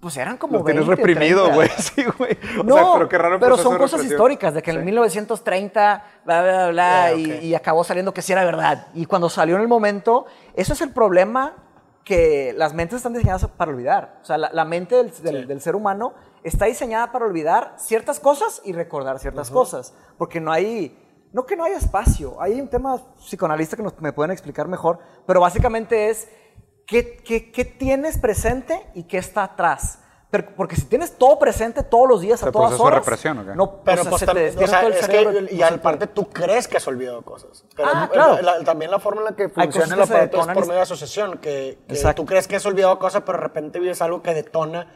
Speaker 1: Pues eran como
Speaker 2: Lo tienes
Speaker 1: 20,
Speaker 2: reprimido,
Speaker 1: 30.
Speaker 2: güey. (laughs) Sí, güey.
Speaker 1: No,
Speaker 2: sea, pero qué raro
Speaker 1: pero son cosas
Speaker 2: represión.
Speaker 1: históricas, de que en el 1930, bla, bla, bla,
Speaker 3: Ah,
Speaker 1: y,
Speaker 3: ok.
Speaker 1: y acabó saliendo que sí era verdad. Y cuando salió en el momento, eso es el problema que las mentes están diseñadas para olvidar. O sea, la, la mente del, del- del ser humano está diseñada para olvidar ciertas cosas y recordar ciertas cosas. Porque no hay, no que no haya espacio, hay un tema psicoanalista que nos, me pueden explicar mejor, pero básicamente es qué, qué- qué tienes presente y qué está atrás. Pero- porque si tienes todo presente todos los días a
Speaker 2: ¿El
Speaker 1: todas horas,
Speaker 2: represión o qué?
Speaker 1: no,
Speaker 3: Pero
Speaker 1: o sea,
Speaker 3: pues
Speaker 1: se te
Speaker 3: o
Speaker 1: despierta
Speaker 3: sea,
Speaker 1: todo el
Speaker 3: es
Speaker 1: cerebro.
Speaker 3: que, y aparte tú crees que has olvidado cosas. Pero
Speaker 1: Ah, claro.
Speaker 3: la- también la forma en la que funciona el aparato es por medio de asociación, que, que
Speaker 1: Exacto.
Speaker 3: tú crees que has olvidado cosas, pero de repente vives algo que detona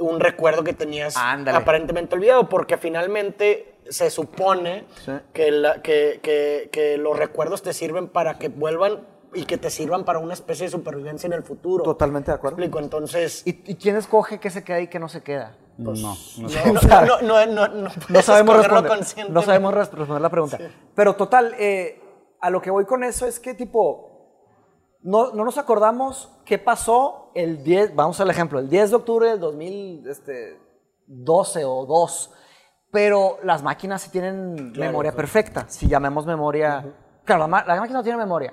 Speaker 3: un recuerdo que tenías
Speaker 1: Ándale.
Speaker 3: aparentemente olvidado, porque finalmente se supone
Speaker 1: Sí.
Speaker 3: que, la- que- que- que los recuerdos te sirven para que vuelvan y que te sirvan para una especie de supervivencia en el futuro.
Speaker 1: Totalmente de acuerdo.
Speaker 3: ¿Me explico? Entonces...
Speaker 1: ¿Y, y quién escoge qué se queda y qué no se queda?
Speaker 2: No, no
Speaker 3: no,
Speaker 2: sé.
Speaker 3: no, (laughs)
Speaker 1: o sea,
Speaker 3: no, no, no, no
Speaker 1: No
Speaker 3: puedes
Speaker 1: sabemos, responder, no sabemos res- responder la pregunta. Pero total, eh, a lo que voy con eso es que tipo, no, no nos acordamos qué pasó el 10, vamos al ejemplo, el 10 de octubre del 2012 o 2, pero las máquinas sí tienen memoria perfecta, si llamemos memoria, claro, la, la máquina no tiene memoria,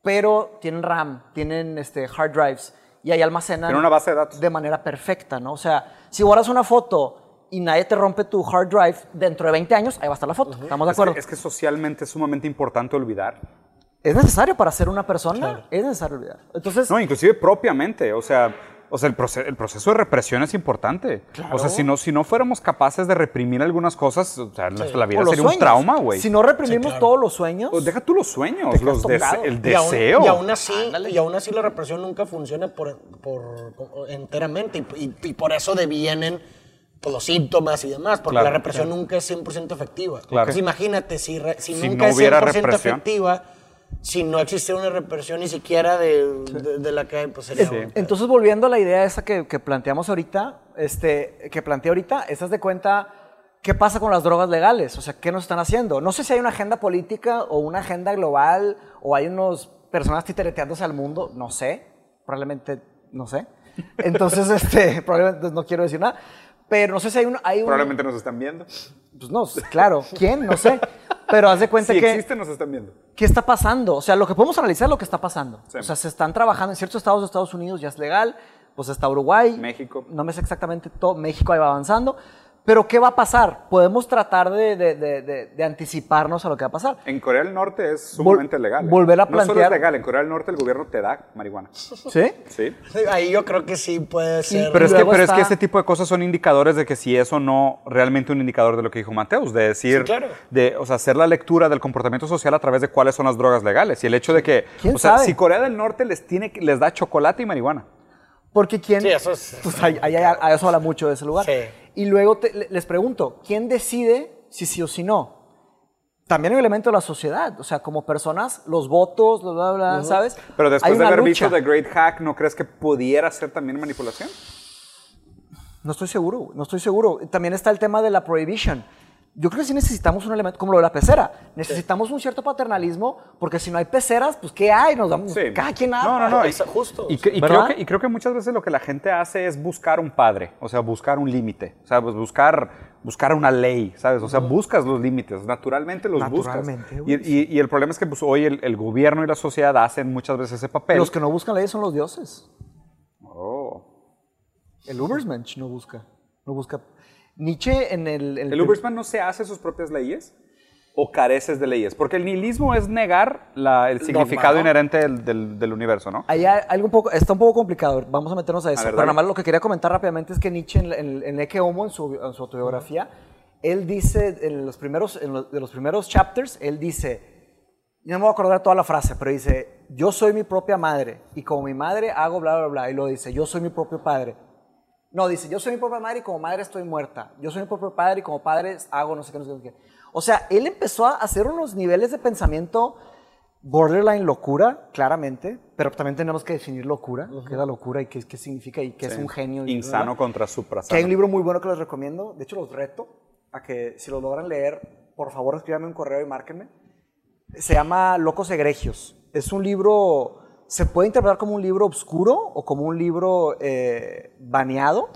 Speaker 1: pero tienen RAM, tienen este, hard drives y ahí almacenan
Speaker 2: Tiene una base de datos.
Speaker 1: de manera perfecta, ¿no? O sea, si guardas una foto y nadie te rompe tu hard drive, dentro de 20 años, ahí va a estar la foto. ¿Estamos de
Speaker 2: Es que,
Speaker 1: acuerdo?
Speaker 2: es que socialmente es sumamente importante olvidar.
Speaker 1: ¿Es necesario para ser una persona? Es necesario olvidar. Entonces,
Speaker 2: No, inclusive propiamente. O sea, o sea el, proce- el proceso de represión es importante. O sea, si no, si no fuéramos capaces de reprimir algunas cosas, o sea, nuestra- la vida sería un
Speaker 1: sueños.
Speaker 2: trauma, güey.
Speaker 1: Si no reprimimos
Speaker 3: Sí, claro.
Speaker 1: todos los sueños,
Speaker 2: O deja tú los sueños, los dese- el
Speaker 3: Y aún-
Speaker 2: deseo.
Speaker 3: Y aún, así, y aún así la represión nunca funciona por, por- por- enteramente y, y- y por eso devienen pues, los síntomas y demás, porque
Speaker 2: Claro,
Speaker 3: la represión nunca es 100% efectiva.
Speaker 2: Claro.
Speaker 3: Entonces imagínate, si, re- si,
Speaker 2: Si
Speaker 3: nunca
Speaker 2: no
Speaker 3: es
Speaker 2: hubiera
Speaker 3: 100%
Speaker 2: represión.
Speaker 3: efectiva, si no existiera una represión ni siquiera de, de- de la que pues sería...
Speaker 2: Sí.
Speaker 3: un-
Speaker 1: entonces volviendo a la idea esa que, que planteamos ahorita, este, que planteé ahorita, estás de cuenta qué pasa con las drogas legales, o sea, qué nos están haciendo. No sé si hay una agenda política o una agenda global o hay unos personas titereteándose al mundo, no sé, probablemente, no sé. Entonces, (laughs) este, probablemente no quiero decir nada, pero no sé si hay un, hay un
Speaker 2: Probablemente nos están viendo.
Speaker 1: pues no, claro, ¿quién? No sé. Pero haz de cuenta
Speaker 2: Si
Speaker 1: que
Speaker 2: existen, nos están viendo.
Speaker 1: ¿Qué está pasando? O sea, lo que podemos analizar es lo que está pasando.
Speaker 2: Sí.
Speaker 1: O sea, se están trabajando en ciertos estados de Estados Unidos, ya es legal, pues está Uruguay.
Speaker 2: México.
Speaker 1: No me sé exactamente todo, México ahí va avanzando. Pero ¿qué va a pasar? Podemos tratar de, de- de- de- de anticiparnos a lo que va a pasar.
Speaker 2: En Corea del Norte es sumamente
Speaker 1: Vol-
Speaker 2: legal. ¿eh?
Speaker 1: volver a
Speaker 2: No solo es
Speaker 1: plantear-
Speaker 2: legal, en Corea del Norte el gobierno te da marihuana.
Speaker 1: ¿Sí?
Speaker 2: Sí. (laughs)
Speaker 3: Ahí yo creo que sí puede ser...
Speaker 2: Pero, es que, pero es que ese tipo de cosas son indicadores de que si es o no realmente un indicador de lo que dijo Mateus, de decir,
Speaker 3: Sí, claro.
Speaker 2: de, o sea, hacer la lectura del comportamiento social a través de cuáles son las drogas legales. Y el hecho de que,
Speaker 1: ¿Quién
Speaker 2: o sea,
Speaker 1: sabe?
Speaker 2: si Corea del Norte les, tiene, les da chocolate y marihuana.
Speaker 1: Porque quién...
Speaker 3: Sí, eso es-
Speaker 1: Pues (laughs) ahí, ahí- ahí- eso habla mucho de ese lugar.
Speaker 3: Sí.
Speaker 1: Y luego te- le- les pregunto, ¿quién decide si sí o si no? También hay un elemento de la sociedad, o sea, como personas, los votos, bla, bla, ¿sabes?
Speaker 2: Pero después de haber
Speaker 1: lucha.
Speaker 2: visto The Great Hack, ¿no crees que pudiera ser también manipulación?
Speaker 1: No estoy seguro, no estoy seguro. También está el tema de la prohibition. Yo creo que sí necesitamos un elemento, como lo de la pecera. Necesitamos un cierto paternalismo, porque si no hay peceras, pues ¿qué hay? Nos damos,
Speaker 2: Sí.
Speaker 1: cada quien.
Speaker 2: No, no, no. Y,
Speaker 3: justo.
Speaker 2: y, y creo que, y creo que muchas veces lo que la gente hace es buscar un padre, o sea, buscar un límite, o sea, pues buscar, buscar una ley, ¿sabes? O sea, buscas los límites, naturalmente los
Speaker 1: Naturalmente,
Speaker 2: buscas. y- y el problema es que pues, hoy el, el gobierno y la sociedad hacen muchas veces ese papel.
Speaker 1: Los que no buscan leyes son los dioses.
Speaker 2: Oh.
Speaker 1: El Ubersmensch no busca. No busca. Nietzsche en el...
Speaker 2: ¿El Ubersman no se hace sus propias leyes? ¿O careces de leyes? Porque el nihilismo es negar la- el significado
Speaker 3: ¿no?
Speaker 2: inherente del, del- del universo, ¿no?
Speaker 1: Ahí hay algo un poco, está un poco complicado, vamos a meternos a eso.
Speaker 2: ver,
Speaker 1: Pero nada más lo que quería comentar rápidamente es que Nietzsche en, en, en Ecce Homo, en su, en su autobiografía, él dice, en los primeros, en los, de los primeros chapters, él dice, yo no me voy a acordar toda la frase, pero dice, yo soy mi propia madre y como mi madre hago bla, bla, bla, y lo dice, yo soy mi propio padre. No, dice, yo soy mi propia madre y como madre estoy muerta. Yo soy mi propio padre y como padre hago no sé qué, no sé qué. O sea, él empezó a hacer unos niveles de pensamiento borderline locura, claramente, pero también tenemos que definir locura, qué es la locura y qué, qué significa y qué es un genio.
Speaker 2: Insano contra
Speaker 1: Que
Speaker 2: suprasano.
Speaker 1: hay un libro muy bueno que les recomiendo, de hecho los reto a que si lo logran leer, por favor escríbanme un correo y márquenme. Se llama Locos Egregios. Es un libro, se puede interpretar como un libro oscuro o como un libro eh, baneado.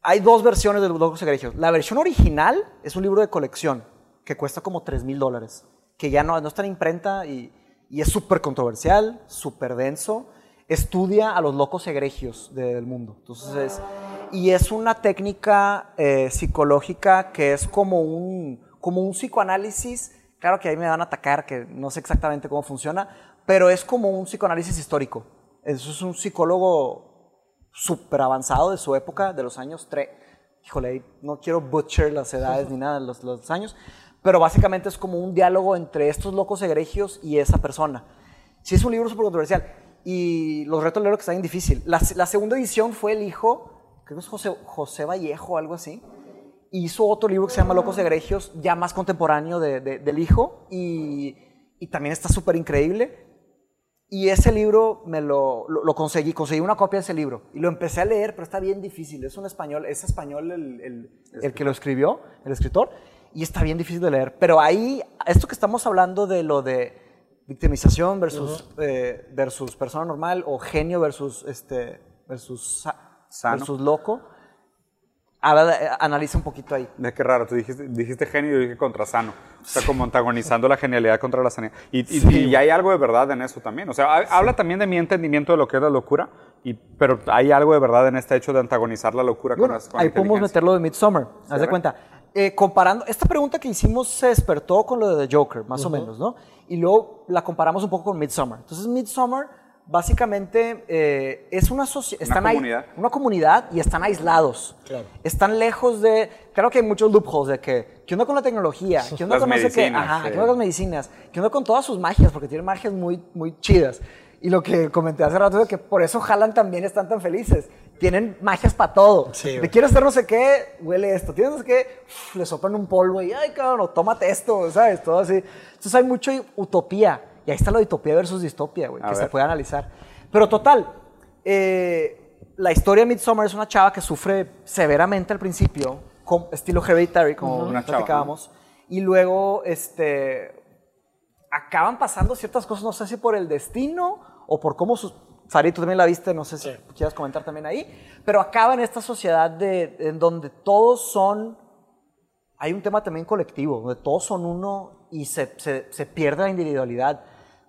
Speaker 1: Hay dos versiones de los Locos Egregios. La versión original es un libro de colección que cuesta como 3 mil dólares, que ya no, no está en imprenta y, y es súper controversial, súper denso. Estudia a los locos egregios del mundo. Entonces es- y es una técnica eh, psicológica que es como un, como un psicoanálisis. Claro que ahí me van a atacar, que no sé exactamente cómo funciona, pero es como un psicoanálisis histórico. Eso es un psicólogo súper avanzado de su época, de los años 3. Híjole, no quiero butcher las edades ni nada los, los años, pero básicamente es como un diálogo entre estos locos egregios y esa persona. Sí, es un libro súper controversial y los retos leerlo que está bien difícil. La, la segunda edición fue el hijo, creo que es José, José Vallejo o algo así, hizo otro libro que se llama Locos Egregios, ya más contemporáneo de- de- del hijo y, y también está súper increíble. Y ese libro me lo, lo, lo conseguí, conseguí una copia de ese libro y lo empecé a leer, pero está bien difícil. Es un español, es español el, el- el que lo escribió, el escritor, y está bien difícil de leer. Pero ahí, esto que estamos hablando de lo de victimización versus, eh, versus persona normal o genio versus, este, versus, sa-
Speaker 2: Sano.
Speaker 1: versus loco, habla de- analiza un poquito ahí.
Speaker 2: Es que raro, tú dijiste, dijiste genio y yo dije contra sano. O sea, como antagonizando la genialidad contra la sanidad. Y, y- y hay algo de verdad en eso también. O sea, ha- habla también de mi entendimiento de lo que es la locura, y, pero hay algo de verdad en este hecho de antagonizar la locura
Speaker 1: Bueno,
Speaker 2: con, las, con
Speaker 1: ahí
Speaker 2: la
Speaker 1: podemos meterlo de Midsommar, haz de cuenta. Eh, comparando, esta pregunta que hicimos se despertó con lo de The Joker, más o menos, ¿no? Y luego la comparamos un poco con Midsommar. Entonces, Midsommar básicamente eh, es una sociedad, están ahí-
Speaker 2: comunidad.
Speaker 1: una comunidad y están aislados.
Speaker 3: Claro.
Speaker 1: Están lejos de, claro que hay muchos loopholes de que, ¿qué onda con la tecnología? ¿Qué onda
Speaker 2: Las
Speaker 1: con no sé qué?
Speaker 2: medicinas,
Speaker 1: Ajá,
Speaker 2: sí.
Speaker 1: ¿qué onda con las medicinas? ¿Qué onda con todas sus magias? Porque tienen magias muy, muy chidas. Y lo que comenté hace rato de que por eso Jalan también están tan felices. Tienen magias para todo.
Speaker 3: Sí,
Speaker 1: de
Speaker 3: güey.
Speaker 1: quieres hacer no sé qué, huele esto. Tienes no sé qué, uf, le soplan un polvo y, ay, cabrón, tómate esto, ¿sabes? Todo así. Entonces hay mucha utopía. Y ahí está la utopía versus distopia, güey, que se
Speaker 2: ver.
Speaker 1: puede analizar. Pero total, eh, la historia de Midsommar es una chava que sufre severamente al principio, con estilo hereditary, como
Speaker 2: Una chava,
Speaker 1: platicábamos. Y luego, este, acaban pasando ciertas cosas, no sé si por el destino o por cómo sus... Farid, tú también la viste, no sé si
Speaker 3: Sí.
Speaker 1: quieras comentar también ahí, pero acaba en esta sociedad de, en donde todos son... Hay un tema también colectivo, donde todos son uno y se, se, se pierde la individualidad.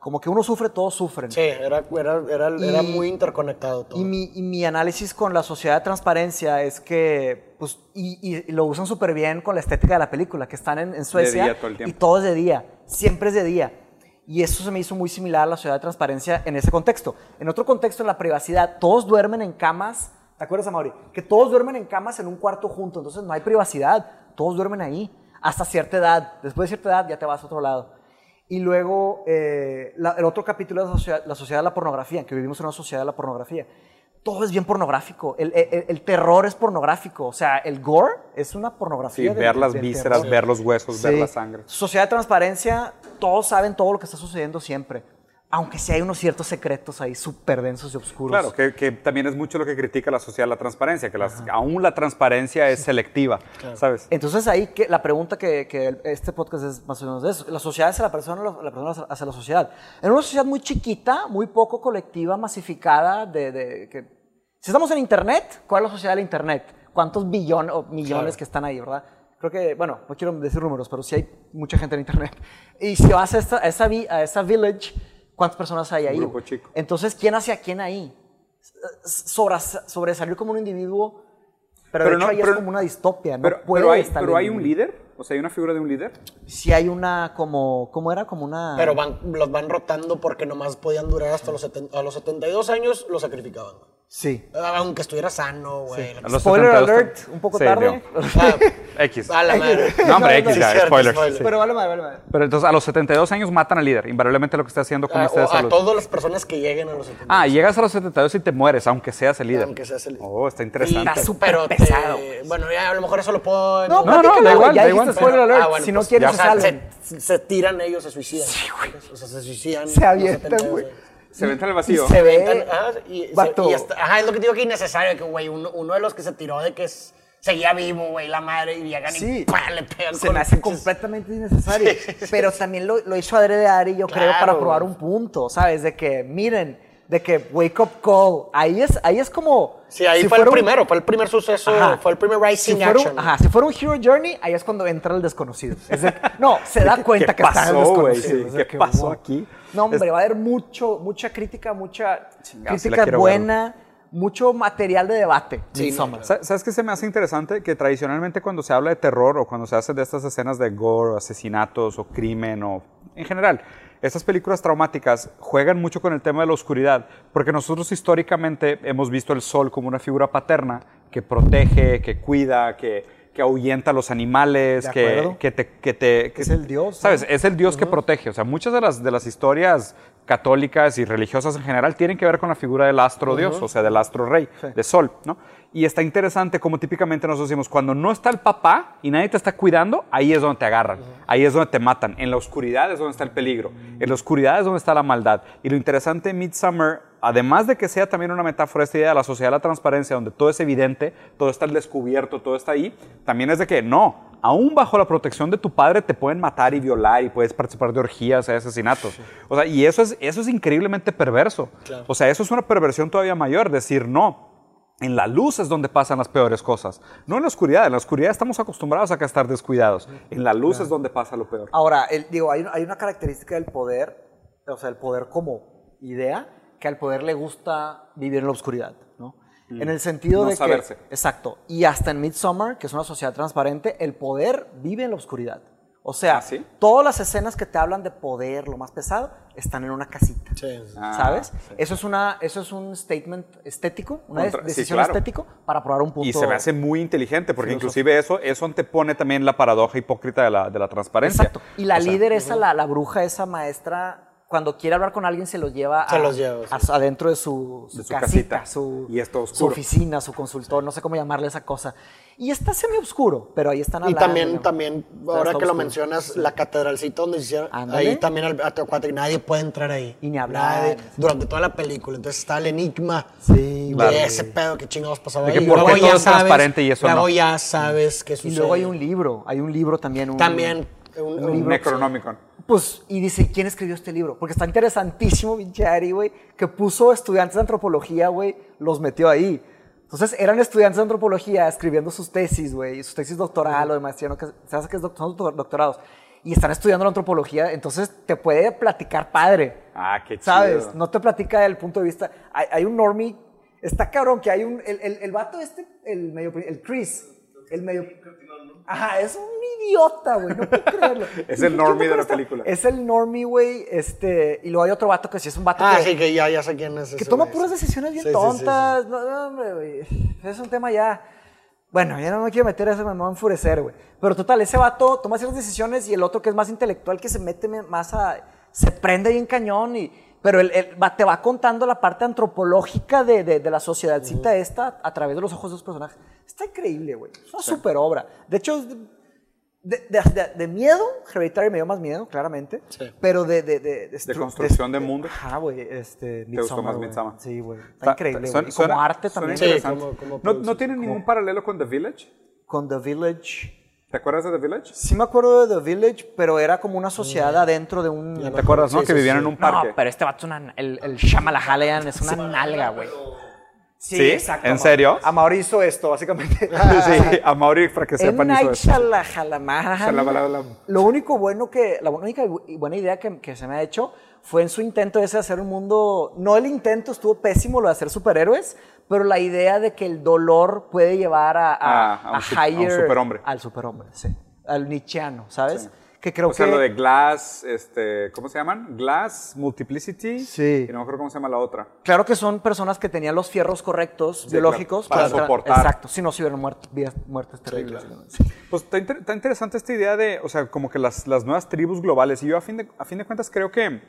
Speaker 1: Como que uno sufre, todos sufren.
Speaker 3: Sí, era, era, era, era
Speaker 1: Y-
Speaker 3: muy interconectado todo.
Speaker 1: Y mi, y mi análisis con la sociedad de transparencia es que, pues, y, y- y lo usan súper bien con la estética de la película, que están en, en Suecia
Speaker 2: día todo el
Speaker 1: y todo es de día, siempre es de día. Y eso se me hizo muy similar a la sociedad de transparencia en ese contexto. En otro contexto, en la privacidad, todos duermen en camas, ¿te acuerdas, Amaury? Que todos duermen en camas en un cuarto junto, entonces no hay privacidad, todos duermen ahí, hasta cierta edad. Después de cierta edad ya te vas a otro lado. Y luego, eh, la- el otro capítulo es la sociedad, la sociedad de la pornografía, que vivimos en una sociedad de la pornografía. Todo es bien pornográfico. El, el- el terror es pornográfico. O sea, el gore es una
Speaker 2: Sí,
Speaker 1: pornografía. del-
Speaker 2: ver las
Speaker 1: del
Speaker 2: vísceras,
Speaker 1: terror.
Speaker 2: ver los huesos, ver
Speaker 1: Sí.
Speaker 2: la sangre.
Speaker 1: Sociedad de transparencia, todos saben todo lo que está sucediendo siempre. Aunque sí hay unos ciertos secretos ahí súper densos y oscuros.
Speaker 2: Claro, que, que también es mucho lo que critica la sociedad la transparencia, que las- aún la transparencia es selectiva, ¿sabes?
Speaker 1: Entonces ahí que, la pregunta que, este podcast es más o menos de eso. La sociedad hacia la persona, la la persona hacia la sociedad. En una sociedad muy chiquita, muy poco colectiva, masificada, de, de- que, si estamos en Internet, ¿cuál es la sociedad del Internet? ¿Cuántos billones o millones
Speaker 3: Claro.
Speaker 1: que están ahí, verdad? Creo que, bueno, no quiero decir números, pero sí hay mucha gente en Internet. Y si vas a, esta- a esa, a esa village, ¿cuántas personas hay ahí?
Speaker 2: grupo chico.
Speaker 1: Entonces, ¿quién hacia quién ahí? Sobras- sobresalir como un individuo, pero,
Speaker 2: Pero
Speaker 1: de hecho
Speaker 2: no-
Speaker 1: ahí
Speaker 2: pero-
Speaker 1: es como una distopia, no
Speaker 2: Pero,
Speaker 1: puede
Speaker 2: pero hay,
Speaker 1: estar
Speaker 2: pero hay un líder, o sea, hay una figura de un líder.
Speaker 1: Si hay una como, ¿cómo era? Como una...
Speaker 3: Pero van, los van rotando porque nomás podían durar hasta los, seten- a los 72 años, los sacrificaban.
Speaker 1: Sí.
Speaker 3: Ah, Aunque estuviera sano, güey.
Speaker 2: A los
Speaker 1: Spoiler
Speaker 2: 72
Speaker 1: alert, un poco
Speaker 2: Sí,
Speaker 1: tarde.
Speaker 3: Ah, (laughs)
Speaker 2: X.
Speaker 3: a la madre. (laughs)
Speaker 2: No, hombre, X,
Speaker 3: Sí,
Speaker 2: ya, spoilers.
Speaker 3: spoiler.
Speaker 1: Pero vale madre, vale madre.
Speaker 2: Pero entonces a los 72 años matan al líder, invariablemente lo que está haciendo con
Speaker 3: Ah,
Speaker 2: este de
Speaker 3: o a
Speaker 2: salud.
Speaker 3: todas las personas que lleguen a los 70.
Speaker 2: Ah, llegas a los 72 y te mueres, aunque seas el líder.
Speaker 3: Aunque seas el-
Speaker 2: Oh, está interesante.
Speaker 1: Está súper
Speaker 3: Pero te-
Speaker 1: pesado.
Speaker 3: Bueno, ya a lo mejor eso lo puedo.
Speaker 1: No,
Speaker 2: No, no,
Speaker 1: platícalo,
Speaker 2: da igual,
Speaker 1: ya
Speaker 2: da
Speaker 1: spoiler alert.
Speaker 3: Ah, bueno,
Speaker 1: si no
Speaker 3: pues,
Speaker 1: quieres, se salen.
Speaker 3: se, se tiran ellos, se suicidan. O sea, se suicidan.
Speaker 1: Se avientan,
Speaker 3: 72,
Speaker 1: güey.
Speaker 2: Se venta en el vacío.
Speaker 1: Y se ve.
Speaker 3: Ajá, y, se-
Speaker 1: Vato.
Speaker 3: y hasta- ajá, es lo que te digo que innecesario, que güey, uno, uno de los que se tiró de que es- seguía vivo, güey, la madre, y llegan
Speaker 1: Sí.
Speaker 3: y ¡pah! le pegan
Speaker 1: Se
Speaker 3: con
Speaker 1: me hace completamente innecesario. (laughs) Pero también lo, lo hizo adrede Ari, yo creo,
Speaker 3: Claro,
Speaker 1: para probar
Speaker 3: güey.
Speaker 1: un punto, ¿sabes? De que, miren, de que wake up call. Ahí es, ahí es como.
Speaker 3: Sí, ahí
Speaker 1: si
Speaker 3: fue el
Speaker 1: fuera un-
Speaker 3: primero, fue el primer suceso,
Speaker 1: Ajá.
Speaker 3: fue el primer
Speaker 1: Si
Speaker 3: rising
Speaker 1: fuera, un,
Speaker 3: action.
Speaker 1: ajá, si fuera un Hero Journey, ahí es cuando entra el desconocido. Es de- no, (laughs) se da cuenta
Speaker 2: ¿Qué
Speaker 1: que está el
Speaker 2: pasó, güey?
Speaker 1: desconocido.
Speaker 2: Sí,
Speaker 1: Es de
Speaker 2: ¿qué
Speaker 1: que,
Speaker 2: pasó
Speaker 1: wow.
Speaker 2: aquí?
Speaker 1: No, hombre, va a haber mucho, mucha crítica, mucha
Speaker 2: Chingado, sí
Speaker 1: crítica
Speaker 2: quiero ver.
Speaker 1: buena, mucho material de debate.
Speaker 3: Sí, no,
Speaker 2: Sa- ¿Sabes qué se me hace interesante? Que tradicionalmente cuando se habla de terror o cuando se hace de estas escenas de gore, asesinatos o crimen o en general, estas películas traumáticas juegan mucho con el tema de la oscuridad, porque nosotros históricamente hemos visto el sol como una figura paterna que protege, que cuida, que, que ahuyenta a los animales, que, que te... Que te que-
Speaker 1: Es el dios, ¿no?
Speaker 2: ¿Sabes? Es el dios que protege. O sea, muchas de las, de las historias católicas y religiosas en general tienen que ver con la figura del astro dios, o sea, del astro rey, de sol, ¿no? Y está interesante como típicamente nosotros decimos, cuando no está el papá y nadie te está cuidando, ahí es donde te agarran, ahí es donde te matan. En la oscuridad es donde está el peligro, en la oscuridad es donde está la maldad. Y lo interesante en Midsummer, además de que sea también una metáfora esta idea de la sociedad de la transparencia, donde todo es evidente, todo está al descubierto, todo está ahí, también es de que no, aún bajo la protección de tu padre te pueden matar y violar y puedes participar de orgías y asesinatos. O sea, y eso es, eso es increíblemente perverso. O sea, eso es una perversión todavía mayor, decir no. En la luz es donde pasan las peores cosas. No en la oscuridad. En la oscuridad estamos acostumbrados a estar descuidados. En la luz es donde pasa lo peor.
Speaker 1: Ahora, el- digo, hay, hay una característica del poder, o sea, el poder como idea, que al poder le gusta vivir en la oscuridad, ¿no? En el sentido
Speaker 2: No
Speaker 1: de
Speaker 2: saberse.
Speaker 1: que... Exacto. Y hasta en Midsommar, que es una sociedad transparente, el poder vive en la oscuridad. O sea,
Speaker 2: ¿Ah, sí?
Speaker 1: todas las escenas que te hablan de poder, lo más pesado, están en una casita.
Speaker 3: Sí.
Speaker 2: Ah,
Speaker 1: ¿Sabes?
Speaker 2: sí.
Speaker 1: Eso, es una, eso es un statement estético, una
Speaker 2: Contra- sí,
Speaker 1: decisión
Speaker 2: claro.
Speaker 1: estético para probar un punto.
Speaker 2: Y se me hace muy inteligente, porque inclusive eso, eso antepone también la paradoja hipócrita de la, de la transparencia.
Speaker 1: Exacto. Y la
Speaker 2: O sea,
Speaker 1: líder esa, la, la bruja, esa maestra, cuando quiere hablar con alguien se los lleva, a-
Speaker 3: Se los lleva, sí.
Speaker 1: a su- adentro de su, su
Speaker 2: De su
Speaker 1: casita,
Speaker 2: casita.
Speaker 1: su,
Speaker 2: Y está
Speaker 1: su oficina, su consultor, no sé cómo llamarle esa cosa. Y está semi oscuro, pero ahí están
Speaker 3: Y
Speaker 1: hablando.
Speaker 3: también,
Speaker 1: ¿no?
Speaker 3: también,
Speaker 1: Está-
Speaker 3: ahora que lo
Speaker 1: oscuro.
Speaker 3: mencionas, la catedralcita donde hicieron,
Speaker 1: Ándale.
Speaker 3: ahí también al y nadie puede entrar ahí.
Speaker 1: Y ni hablar.
Speaker 3: Nadie, durante toda la película. Entonces está el enigma
Speaker 1: Sí,
Speaker 3: de
Speaker 2: Claro.
Speaker 3: ese pedo que chingados pasaba
Speaker 2: De
Speaker 3: ahí.
Speaker 2: que
Speaker 3: Y
Speaker 2: por qué
Speaker 3: luego
Speaker 2: todo
Speaker 3: ya
Speaker 2: es transparente y eso
Speaker 3: luego
Speaker 2: no.
Speaker 3: ya sabes qué
Speaker 1: Y
Speaker 3: sucede.
Speaker 1: luego hay un libro, hay un libro también. Un,
Speaker 3: También, un,
Speaker 1: un libro.
Speaker 2: Necronomicon.
Speaker 1: Pues, y dice, ¿quién escribió este libro? Porque está interesantísimo, pinche Ari, güey, que puso estudiantes de antropología, güey, los metió ahí. Entonces, eran estudiantes de antropología escribiendo sus tesis, güey, sus tesis doctoral o de maestría, ¿no? que se hace que son doctor- doctorados. Y están estudiando la antropología, entonces te puede platicar padre.
Speaker 2: Ah, qué chido.
Speaker 1: ¿Sabes? No te platica del punto de vista. Hay, hay un normie. Está cabrón que hay un. El, el, el vato este, el medio. El Chris. El medio. Ajá, es un idiota, güey. No puedo creerlo. (laughs)
Speaker 2: Es el
Speaker 1: ¿Qué
Speaker 2: normie de la película.
Speaker 1: Es el normie, güey. Este. Y luego hay otro vato que sí es un vato
Speaker 3: Ah,
Speaker 1: que.
Speaker 3: sí, que ya, ya sé quién es.
Speaker 1: que toma puras decisiones bien
Speaker 3: Sí, sí, sí, sí.
Speaker 1: tontas. No, no, hombre, güey. Es un tema ya. Bueno, ya no me quiero meter a eso, me va a enfurecer, güey. Pero total, ese vato toma ciertas decisiones y el otro que es más intelectual, que se mete me- más a. Se prende bien cañón y. Pero él, él va- te va contando la parte antropológica de, de- de la sociedadcita esta a través de los ojos de los personajes. Está increíble, güey. Es una super obra. De hecho, de, de- de- de- de miedo, Hereditary me dio más miedo, claramente.
Speaker 3: Sí.
Speaker 1: Pero de. De, de,
Speaker 2: De construcción de mundo.
Speaker 1: Ajá, güey. Este,
Speaker 2: ¿Te gustó
Speaker 1: Midsommar,
Speaker 2: más
Speaker 1: güey.
Speaker 2: Midsommar?
Speaker 1: Sí, güey. Está
Speaker 2: Está-
Speaker 1: increíble, güey. Como
Speaker 2: suena-
Speaker 1: arte también.
Speaker 3: Sí,
Speaker 2: interesante.
Speaker 3: como- como
Speaker 2: ¿No. ¿No tiene ningún paralelo con The Village?
Speaker 1: Con The Village.
Speaker 2: ¿Te acuerdas de The Village?
Speaker 1: Sí me acuerdo de The Village, pero era como una sociedad adentro de un...
Speaker 2: ¿Te acuerdas, no?
Speaker 3: Sí,
Speaker 2: que
Speaker 3: sí,
Speaker 2: vivían
Speaker 3: sí.
Speaker 2: en un parque.
Speaker 1: No, pero este vato es una... El, el Shyamalan es una nalga, güey.
Speaker 2: ¿Sí? ¿En serio?
Speaker 1: Amaury hizo esto, básicamente. (laughs)
Speaker 2: sí, a Mauri, para que sepan, hizo.
Speaker 1: Shyamalan. Lo único bueno que, la única buena idea que, que se me ha hecho fue en su intento ese de hacer un mundo, no el intento estuvo pésimo lo de hacer superhéroes, pero la idea de que el dolor puede llevar a, a,
Speaker 2: Ah, a un
Speaker 1: higher-
Speaker 2: superhombre.
Speaker 1: al superhombre, sí, al nietzscheano, ¿sabes?
Speaker 2: Sí.
Speaker 1: que creo
Speaker 2: O sea,
Speaker 1: que...
Speaker 2: lo de Glass, este, ¿cómo se llaman? Glass, Multiplicity.
Speaker 1: Sí.
Speaker 2: Y no me acuerdo cómo se llama la otra.
Speaker 1: Claro que son personas que tenían los fierros correctos, biológicos.
Speaker 2: claro, para
Speaker 1: tra-
Speaker 2: soportar.
Speaker 1: Exacto, si no, si hubieran muerto, muertes terribles.
Speaker 2: Pues está, inter- está interesante esta idea de, o sea, como que las, las nuevas tribus globales. Y yo a fin de, a fin de cuentas creo que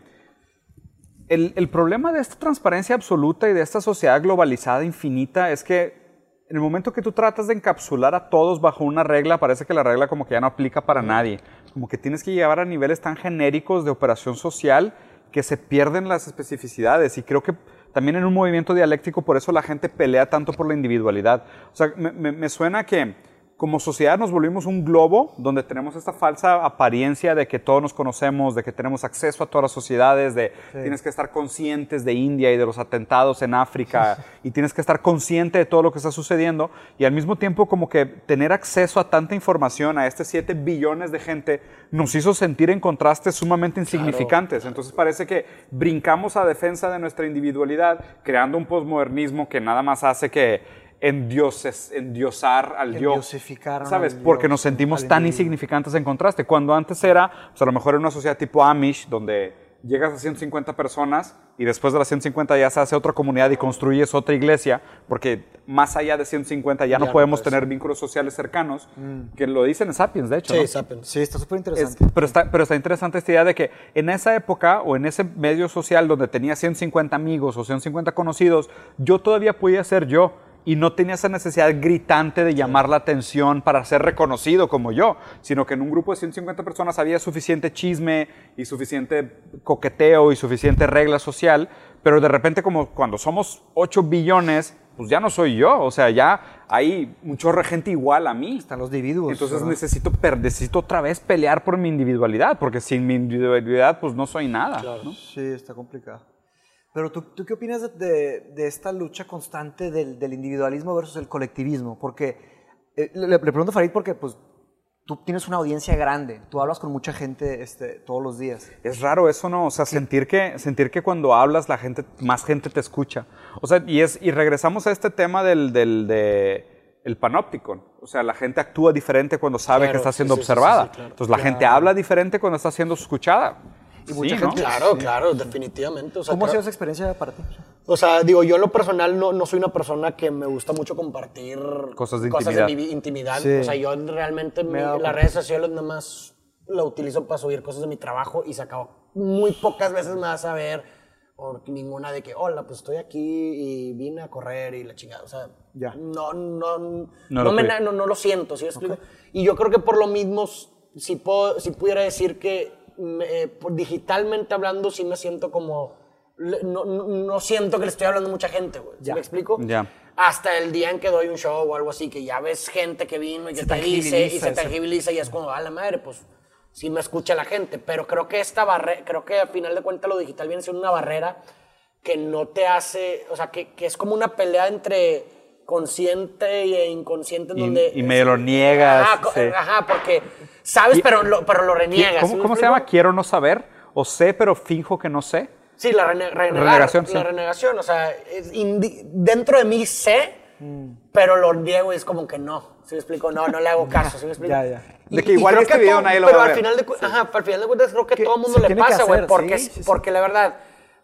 Speaker 2: el, el problema de esta transparencia absoluta y de esta sociedad globalizada infinita es que en el momento que tú tratas de encapsular a todos bajo una regla, parece que la regla como que ya no aplica para nadie. Como que tienes que llevar a niveles tan genéricos de operación social que se pierden las especificidades. Y creo que también en un movimiento dialéctico por eso la gente pelea tanto por la individualidad. O sea, me, me- me suena que como sociedad nos volvimos un globo donde tenemos esta falsa apariencia de que todos nos conocemos, de que tenemos acceso a todas las sociedades, de tienes que estar conscientes de India y de los atentados en África y tienes que estar consciente de todo lo que está sucediendo y al mismo tiempo como que tener acceso a tanta información a este 7 billones de gente nos hizo sentir en contrastes sumamente insignificantes. Entonces parece que brincamos a defensa de nuestra individualidad creando un posmodernismo que nada más hace que endioses, endiosar al yo.
Speaker 1: Endiosificaron
Speaker 2: ¿Sabes?
Speaker 1: al
Speaker 2: Porque
Speaker 1: Dios,
Speaker 2: nos sentimos tan insignificantes en contraste. Cuando antes era, pues a lo mejor era una sociedad tipo Amish, donde llegas a 150 personas y después de las 150 ya se hace otra comunidad y construyes otra iglesia, porque más allá de 150 ya, no
Speaker 3: no
Speaker 2: podemos tener vínculos sociales cercanos, que lo dicen en Sapiens, de hecho.
Speaker 3: Sí,
Speaker 2: ¿no?
Speaker 3: Sapiens.
Speaker 1: Sí, está súper
Speaker 2: Es-
Speaker 1: interesante.
Speaker 2: pero, está, pero está interesante esta idea de que en esa época o en ese medio social donde tenía 150 amigos o 150 conocidos, yo todavía podía ser yo y no tenía esa necesidad gritante de llamar la atención para ser reconocido como yo, sino que en un grupo de 150 personas había suficiente chisme y suficiente coqueteo y suficiente regla social, pero de repente como cuando somos 8 billones, pues ya no soy yo, o sea, ya hay de gente igual a mí.
Speaker 1: Están los individuos.
Speaker 2: Entonces
Speaker 1: ¿verdad?
Speaker 2: necesito, necesito otra vez pelear por mi individualidad, porque sin mi individualidad pues no soy nada. ¿no?
Speaker 1: Sí, está complicado. Pero ¿tú, tú qué opinas de, de- de esta lucha constante del, del individualismo versus el colectivismo? Porque eh, le, le pregunto a Farid porque pues tú tienes una audiencia grande, tú hablas con mucha gente este, todos los días.
Speaker 2: Es raro eso, ¿no? O sea, sentir que, sentir que cuando hablas la gente, más gente te escucha. O sea, y, es, y regresamos a este tema del, del de, el panóptico. O sea, la gente actúa diferente cuando sabe
Speaker 3: Claro,
Speaker 2: que está siendo
Speaker 3: sí, sí, sí,
Speaker 2: observada.
Speaker 3: sí, claro.
Speaker 2: Entonces la gente habla diferente cuando está siendo escuchada.
Speaker 1: Y mucha
Speaker 2: Sí, ¿no?
Speaker 1: gente-
Speaker 3: Claro, claro, definitivamente. O sea,
Speaker 1: ¿Cómo ha
Speaker 3: creo-
Speaker 1: sido esa experiencia para ti?
Speaker 3: O sea, digo, yo en lo personal no, no soy una persona que me gusta mucho compartir
Speaker 2: Cosas de
Speaker 3: mi
Speaker 2: intimidad.
Speaker 3: vi- intimidad.
Speaker 1: Sí.
Speaker 3: O sea, yo realmente
Speaker 1: Me
Speaker 3: mi- las redes sociales nada más la utilizo para subir cosas de mi trabajo y se acabó. Muy pocas veces me vas a ver o ninguna de que, hola, pues estoy aquí y vine a correr y la chingada. O sea,
Speaker 1: Ya.
Speaker 3: no, no, no,
Speaker 2: lo
Speaker 3: me, no, no lo siento, ¿sí me explico? Y yo creo que por lo mismo, si, puedo, si pudiera decir que eh, digitalmente hablando, sí me siento como... No, no, no siento que le estoy hablando a mucha gente, güey. ¿Sí
Speaker 1: Ya.
Speaker 3: me explico?
Speaker 2: Ya.
Speaker 3: Hasta el día en que doy un show o algo así, que ya ves gente que vino y que
Speaker 1: Se
Speaker 3: te dice y
Speaker 1: tangibiliza
Speaker 3: se tangibiliza y es como, a la madre, pues sí me escucha la gente. Pero creo que esta barrera, creo que al final de cuentas lo digital viene siendo una barrera que no te hace, o sea, que, que es como una pelea entre consciente e inconsciente en
Speaker 2: Y-
Speaker 3: donde...
Speaker 2: y medio lo niegas,
Speaker 3: Ajá,
Speaker 2: sí.
Speaker 3: ajá, porque sabes, pero lo, pero lo reniegas.
Speaker 2: ¿Cómo,
Speaker 3: ¿sí me
Speaker 2: cómo se llama? Quiero no saber. O sé, pero finjo que no sé.
Speaker 3: Sí, la rene- renegar,
Speaker 2: Renegación,
Speaker 3: La
Speaker 2: sí.
Speaker 3: renegación, o sea, dentro de mí sé, pero lo niego y es como que no. ¿Sí me explico? No, no le hago (laughs) caso, ¿sí me explico?
Speaker 1: Ya, ya.
Speaker 2: De que igual este video
Speaker 3: todo-
Speaker 2: nadie lo
Speaker 3: pero
Speaker 2: va a
Speaker 3: al
Speaker 2: ver.
Speaker 3: Final de, cu- ajá, al final de cuentas creo que,
Speaker 1: Que
Speaker 3: todo el mundo le
Speaker 1: que
Speaker 3: pasa, güey, porque, porque la verdad,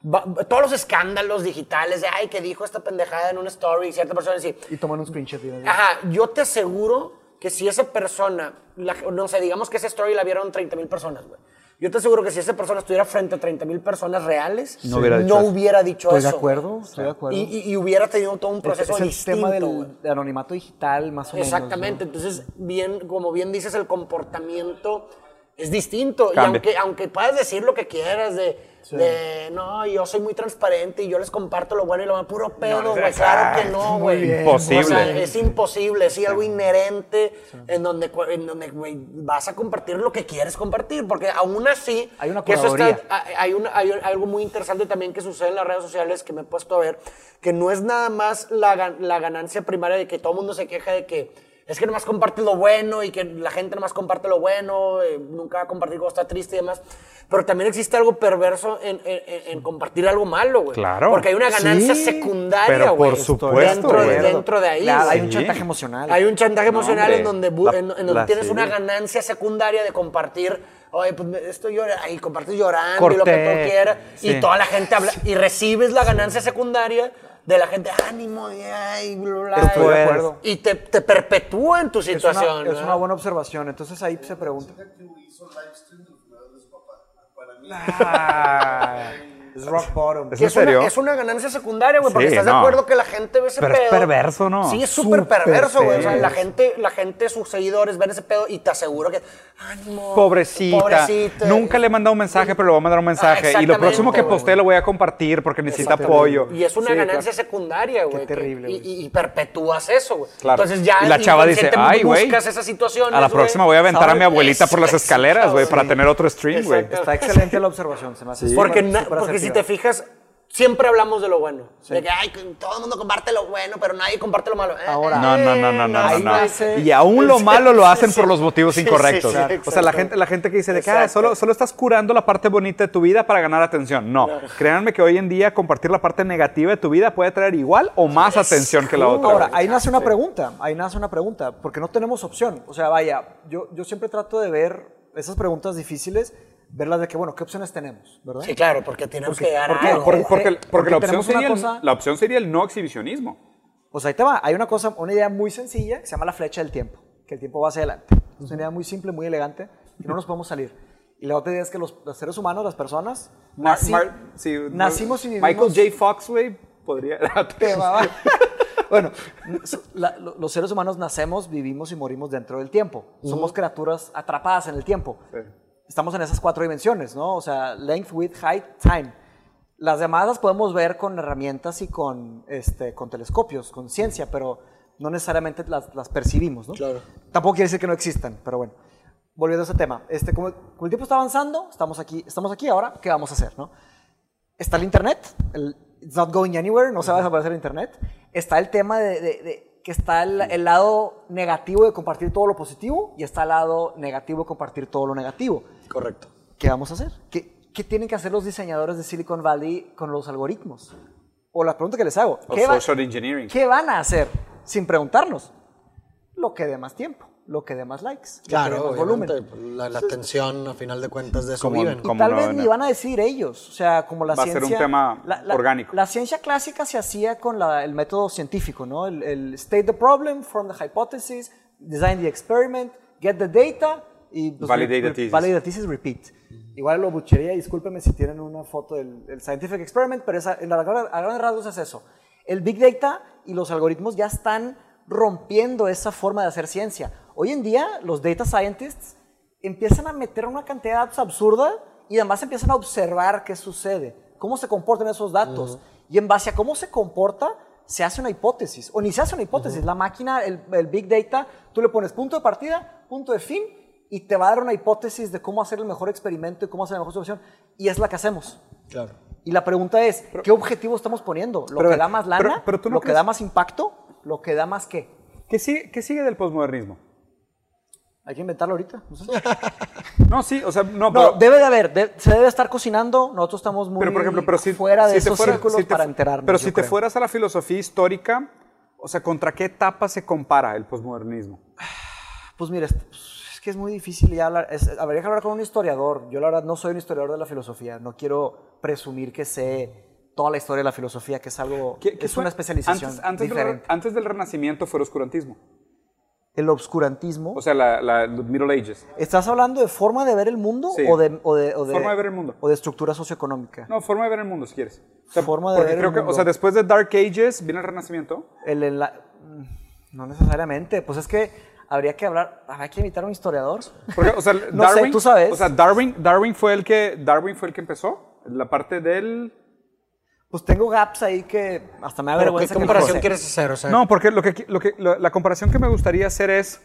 Speaker 3: va- todos los escándalos digitales de, ay, que dijo esta pendejada en una story, y cierta persona así,
Speaker 1: Y toman un screenshot. y-
Speaker 3: Ajá, yo te aseguro que si esa persona, la- no sé, digamos que esa story la vieron 30 mil personas, güey. Yo te aseguro que si esa persona estuviera frente a 30 mil personas reales,
Speaker 2: No hubiera dicho eso.
Speaker 3: hubiera dicho
Speaker 1: Estoy
Speaker 3: eso.
Speaker 1: de acuerdo, estoy de acuerdo.
Speaker 3: Y, y- y hubiera tenido todo un
Speaker 1: Es-
Speaker 3: proceso
Speaker 1: es el
Speaker 3: distinto.
Speaker 1: tema del, del anonimato digital, más o menos.
Speaker 3: Exactamente,
Speaker 1: ¿no?
Speaker 3: entonces, bien, como bien dices, el comportamiento es distinto. Y aunque, aunque puedas decir lo que quieras de, de, no, yo soy muy transparente y yo les comparto lo bueno y lo malo, puro pedo, güey, claro que no, güey.
Speaker 2: Imposible.
Speaker 3: O sea, es imposible, es algo inherente en donde, en donde vas a compartir lo que quieres compartir, porque aún así...
Speaker 1: Hay una
Speaker 3: que eso está- hay, hay una- hay algo muy interesante también que sucede en las redes sociales que me he puesto a ver, que no es nada más la, la ganancia primaria de que todo el mundo se queja de que es que nomás compartes lo bueno y que la gente nomás comparte lo bueno, eh, nunca va a compartir cuando está triste y demás. Pero también existe algo perverso en, en- en- en compartir algo malo, güey.
Speaker 2: Claro.
Speaker 3: Porque hay una ganancia
Speaker 1: Sí,
Speaker 3: secundaria,
Speaker 2: pero por
Speaker 3: güey.
Speaker 2: supuesto,
Speaker 3: Dentro, de-
Speaker 2: güey.
Speaker 3: dentro de ahí.
Speaker 1: Claro, hay un chantaje emocional.
Speaker 3: Hay un chantaje emocional
Speaker 2: hombre.
Speaker 3: en donde, bu-
Speaker 2: La-
Speaker 3: en, en donde
Speaker 2: la-
Speaker 3: tienes
Speaker 2: sí.
Speaker 3: una ganancia secundaria de compartir, oye, pues estoy llorando, y compartes llorando y lo que tú quieras,
Speaker 2: Sí.
Speaker 3: y toda la gente habla, y recibes la ganancia secundaria de la gente, ánimo, y ay, bla, bla,
Speaker 1: Estoy de
Speaker 3: y-
Speaker 1: acuerdo.
Speaker 3: Y te, te perpetúa en tu
Speaker 1: Es una,
Speaker 3: situación.
Speaker 1: es una buena observación. Entonces ahí se pregunta.
Speaker 4: que
Speaker 1: Es rock bottom.
Speaker 2: ¿Es
Speaker 3: Que
Speaker 2: en
Speaker 3: es una,
Speaker 2: serio?
Speaker 3: es una ganancia secundaria, güey, porque
Speaker 2: Sí,
Speaker 3: estás de acuerdo que la gente ve ese
Speaker 2: Pero es
Speaker 3: pedo.
Speaker 2: perverso, ¿no?
Speaker 3: Sí, es súper perverso, güey. O sea, la gente, la gente, sus seguidores ven ese pedo y te aseguro que, ánimo.
Speaker 2: Pobrecita.
Speaker 3: pobrecita.
Speaker 2: Nunca le he mandado un mensaje, pero le voy a mandar un mensaje. y lo próximo que postee lo voy a compartir porque necesita apoyo.
Speaker 3: Y es una
Speaker 2: Sí,
Speaker 3: ganancia
Speaker 2: claro.
Speaker 3: secundaria, güey. que-
Speaker 1: terrible,
Speaker 3: Y,
Speaker 1: güey.
Speaker 3: y- y perpetúas eso, güey.
Speaker 2: Claro.
Speaker 3: Entonces ya
Speaker 2: Y la chava dice, "Ay, güey,
Speaker 3: buscas esas situaciones,
Speaker 2: A la próxima voy a aventar a mi abuelita por las escaleras, güey, para tener otro stream, güey.
Speaker 1: Está excelente la observación. Se me hace
Speaker 3: Porque, si te fijas, siempre hablamos de lo bueno. De que, ay, todo el mundo comparte lo bueno, pero nadie comparte lo malo.
Speaker 1: Ahora-
Speaker 2: No, no, no, no, no, no,
Speaker 1: Ahí
Speaker 2: no.
Speaker 1: nace-
Speaker 2: Y aún lo (laughs) malo lo hacen
Speaker 3: Sí,
Speaker 2: por los motivos
Speaker 3: sí,
Speaker 2: incorrectos.
Speaker 3: sí, sí,
Speaker 2: o sea, la gente, la gente que dice de que ah, solo, solo estás curando la parte bonita de tu vida para ganar atención. No, créanme que hoy en día compartir la parte negativa de tu vida puede traer igual o más atención que la otra.
Speaker 1: Ahora, ahí nace una pregunta, ahí nace una pregunta, porque no tenemos opción. O sea, vaya, yo, yo siempre trato de ver esas preguntas difíciles, verlas de que, bueno, ¿qué opciones tenemos? ¿Verdad?
Speaker 3: Sí, claro, porque tenemos que llegar
Speaker 1: ¿por
Speaker 3: a
Speaker 1: qué?
Speaker 3: algo.
Speaker 2: Porque, porque- porque
Speaker 1: porque
Speaker 2: la, opción sería el,
Speaker 1: cosa-
Speaker 2: la opción sería el no exhibicionismo.
Speaker 1: Pues ahí te va, hay una cosa, una idea muy sencilla que se llama la flecha del tiempo, que el tiempo va hacia adelante. Es una idea muy simple, muy elegante, que no nos podemos salir. Y la otra idea es que los, los seres humanos, las personas,
Speaker 2: Mar-
Speaker 1: naci-
Speaker 2: Mar- sí,
Speaker 1: nacimos y vivimos...
Speaker 2: Michael J. Fox, güey, podría. (laughs)
Speaker 1: Te va, va. (laughs) bueno, la- lo- los seres humanos nacemos, vivimos y morimos dentro del tiempo. Somos criaturas atrapadas en el tiempo.
Speaker 2: Sí.
Speaker 1: Estamos en esas cuatro dimensiones, ¿no? O sea, length, width, height, time. Las demás las podemos ver con herramientas y con, este, con telescopios, con ciencia, pero no necesariamente las, las percibimos, ¿no?
Speaker 3: Claro.
Speaker 1: Tampoco quiere decir que no existan, pero bueno. Volviendo a ese tema, este, como, como el tiempo está avanzando, estamos aquí, estamos aquí ahora, ¿qué vamos a hacer, no? Está el Internet, el It's not going anywhere, no se va a desaparecer el Internet. Está el tema de, de- de que está el, el lado negativo de compartir todo lo positivo y está el lado negativo de compartir todo lo negativo.
Speaker 3: Correcto.
Speaker 1: ¿Qué vamos a hacer? ¿Qué, qué tienen que hacer los diseñadores de Silicon Valley con los algoritmos? O la pregunta que les hago, ¿qué, va-
Speaker 2: social engineering.
Speaker 1: qué van a hacer sin preguntarnos? Lo que dé más tiempo, lo que dé más likes, lo que dé
Speaker 3: Claro,
Speaker 1: más volumen.
Speaker 3: la, la atención, a final de cuentas, de eso
Speaker 2: Como-
Speaker 3: viven.
Speaker 1: Y
Speaker 2: como
Speaker 1: tal
Speaker 2: no,
Speaker 1: vez
Speaker 2: no.
Speaker 1: ni van a decir ellos, o sea, como la
Speaker 2: Va a ser
Speaker 1: ciencia...
Speaker 2: un tema
Speaker 1: la- la-
Speaker 2: orgánico.
Speaker 1: La ciencia clásica se hacía con la- el método científico, ¿no? El, el state the problem, form the hypothesis, design the experiment, get the data y... pues,
Speaker 2: Validate the thesis.
Speaker 1: Validate the thesis, repeat. Igual lo buchería, discúlpenme si tienen una foto del, del scientific experiment, pero esa, en la, a grandes rasgos es eso. El big data y los algoritmos ya están rompiendo esa forma de hacer ciencia. Hoy en día, los data scientists empiezan a meter una cantidad de datos absurda y además empiezan a observar qué sucede, cómo se comportan esos datos. Y en base a cómo se comporta, se hace una hipótesis. O ni se hace una hipótesis. La máquina, el, el Big Data, tú le pones punto de partida, punto de fin, y te va a dar una hipótesis de cómo hacer el mejor experimento y cómo hacer la mejor solución. Y es la que hacemos.
Speaker 3: Claro.
Speaker 1: Y la pregunta es, ¿qué objetivo estamos poniendo? ¿Lo
Speaker 2: pero-
Speaker 1: que da más lana?
Speaker 2: pero- tú
Speaker 1: ¿Lo que da más impacto? ¿Lo que da más qué?
Speaker 2: ¿Qué sigue, qué sigue del posmodernismo?
Speaker 1: Hay que inventarlo ahorita. No, sé. (laughs)
Speaker 2: No, sí, o sea, no,
Speaker 1: No,
Speaker 2: pero,
Speaker 1: debe de haber, de- se debe estar cocinando. Nosotros estamos muy
Speaker 2: pero por ejemplo, pero si,
Speaker 1: fuera de
Speaker 2: si
Speaker 1: esos
Speaker 2: fuera-
Speaker 1: círculos
Speaker 2: si
Speaker 1: para enterarnos.
Speaker 2: Pero si te
Speaker 1: creo.
Speaker 2: fueras a la filosofía histórica, o sea, ¿contra qué etapa se compara el posmodernismo? (sighs)
Speaker 1: Pues mira, es, que es muy difícil ya hablar. es- habría que hablar con un historiador. Yo la verdad no soy un historiador de la filosofía. No quiero presumir que sé toda la historia de la filosofía, que es algo,
Speaker 2: ¿Qué- qué
Speaker 1: es una especialización
Speaker 2: antes, antes del,
Speaker 1: diferente.
Speaker 2: antes del Renacimiento fue el oscurantismo.
Speaker 1: El obscurantismo.
Speaker 2: O sea, la, Middle Ages.
Speaker 1: ¿Estás hablando de forma de ver el mundo
Speaker 2: Sí.
Speaker 1: o, de, o, de, o de-
Speaker 2: Forma de ver el mundo.
Speaker 1: o de estructura socioeconómica?
Speaker 2: No, forma de ver el mundo, si quieres. O sea,
Speaker 1: Forma de
Speaker 2: porque
Speaker 1: ver el
Speaker 2: que,
Speaker 1: mundo.
Speaker 2: o sea, después de Dark Ages viene el Renacimiento.
Speaker 1: El- el- la- mm, no necesariamente. Pues es que habría que hablar, habría que invitar a un historiador.
Speaker 2: Porque, o sea, (laughs)
Speaker 1: No sé,
Speaker 2: Darwin,
Speaker 1: tú sabes.
Speaker 2: O sea, Darwin, Darwin fue el que, Darwin fue el que empezó. La parte del
Speaker 1: Pues tengo gaps ahí que hasta me da
Speaker 3: ¿qué
Speaker 1: vergüenza. que no
Speaker 3: comparación quieres hacer? O sea,
Speaker 2: No, porque lo que, lo que, lo- la comparación que me gustaría hacer es,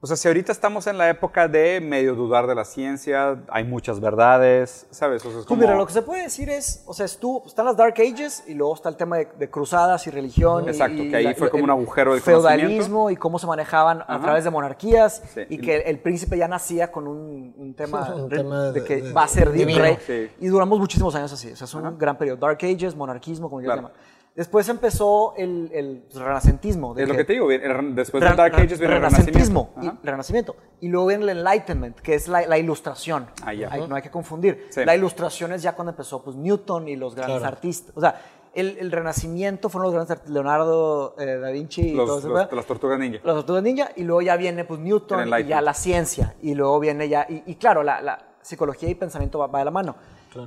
Speaker 2: O sea, si ahorita estamos en la época de medio dudar de la ciencia, hay muchas verdades, ¿sabes? O sea, es
Speaker 1: Pues
Speaker 2: como...
Speaker 1: mira, lo que se puede decir es, o sea, es tú, están las Dark Ages y luego está el tema de, de cruzadas y religión.
Speaker 2: Exacto,
Speaker 1: y
Speaker 2: que ahí
Speaker 1: la-
Speaker 2: fue como un agujero del
Speaker 1: Feudalismo y cómo se manejaban a través de monarquías
Speaker 2: Sí.
Speaker 1: y que el príncipe ya nacía con un, un tema, (laughs)
Speaker 3: Un
Speaker 1: de,
Speaker 3: tema
Speaker 1: de
Speaker 3: de-
Speaker 1: que
Speaker 3: de-
Speaker 1: va a ser di-
Speaker 3: divino.
Speaker 1: rey.
Speaker 2: Sí.
Speaker 1: Y duramos muchísimos años así, o sea, es un gran periodo. Dark Ages, monarquismo, como
Speaker 2: Claro.
Speaker 1: llamar. Después empezó el, el renacentismo. de
Speaker 2: Es lo
Speaker 1: que-
Speaker 2: que te digo, el- después del Dark Ages viene el
Speaker 1: renacentismo
Speaker 2: Renacimiento.
Speaker 1: y renacimiento y luego viene el enlightenment que es la, la ilustración
Speaker 2: Ah, ya.
Speaker 1: Hay- no hay que confundir
Speaker 2: Sí.
Speaker 1: la ilustración es ya cuando empezó pues Newton y los grandes
Speaker 3: Claro.
Speaker 1: artistas o sea el, el renacimiento fueron los grandes artistas. Leonardo eh, da Vinci y todo
Speaker 2: Los,
Speaker 1: ese
Speaker 2: los-
Speaker 1: pedo.
Speaker 2: las tortugas ninja.
Speaker 1: las tortugas ninja y luego ya viene pues Newton y ya la ciencia y luego viene ya y, y claro la, la psicología y pensamiento va, va de la mano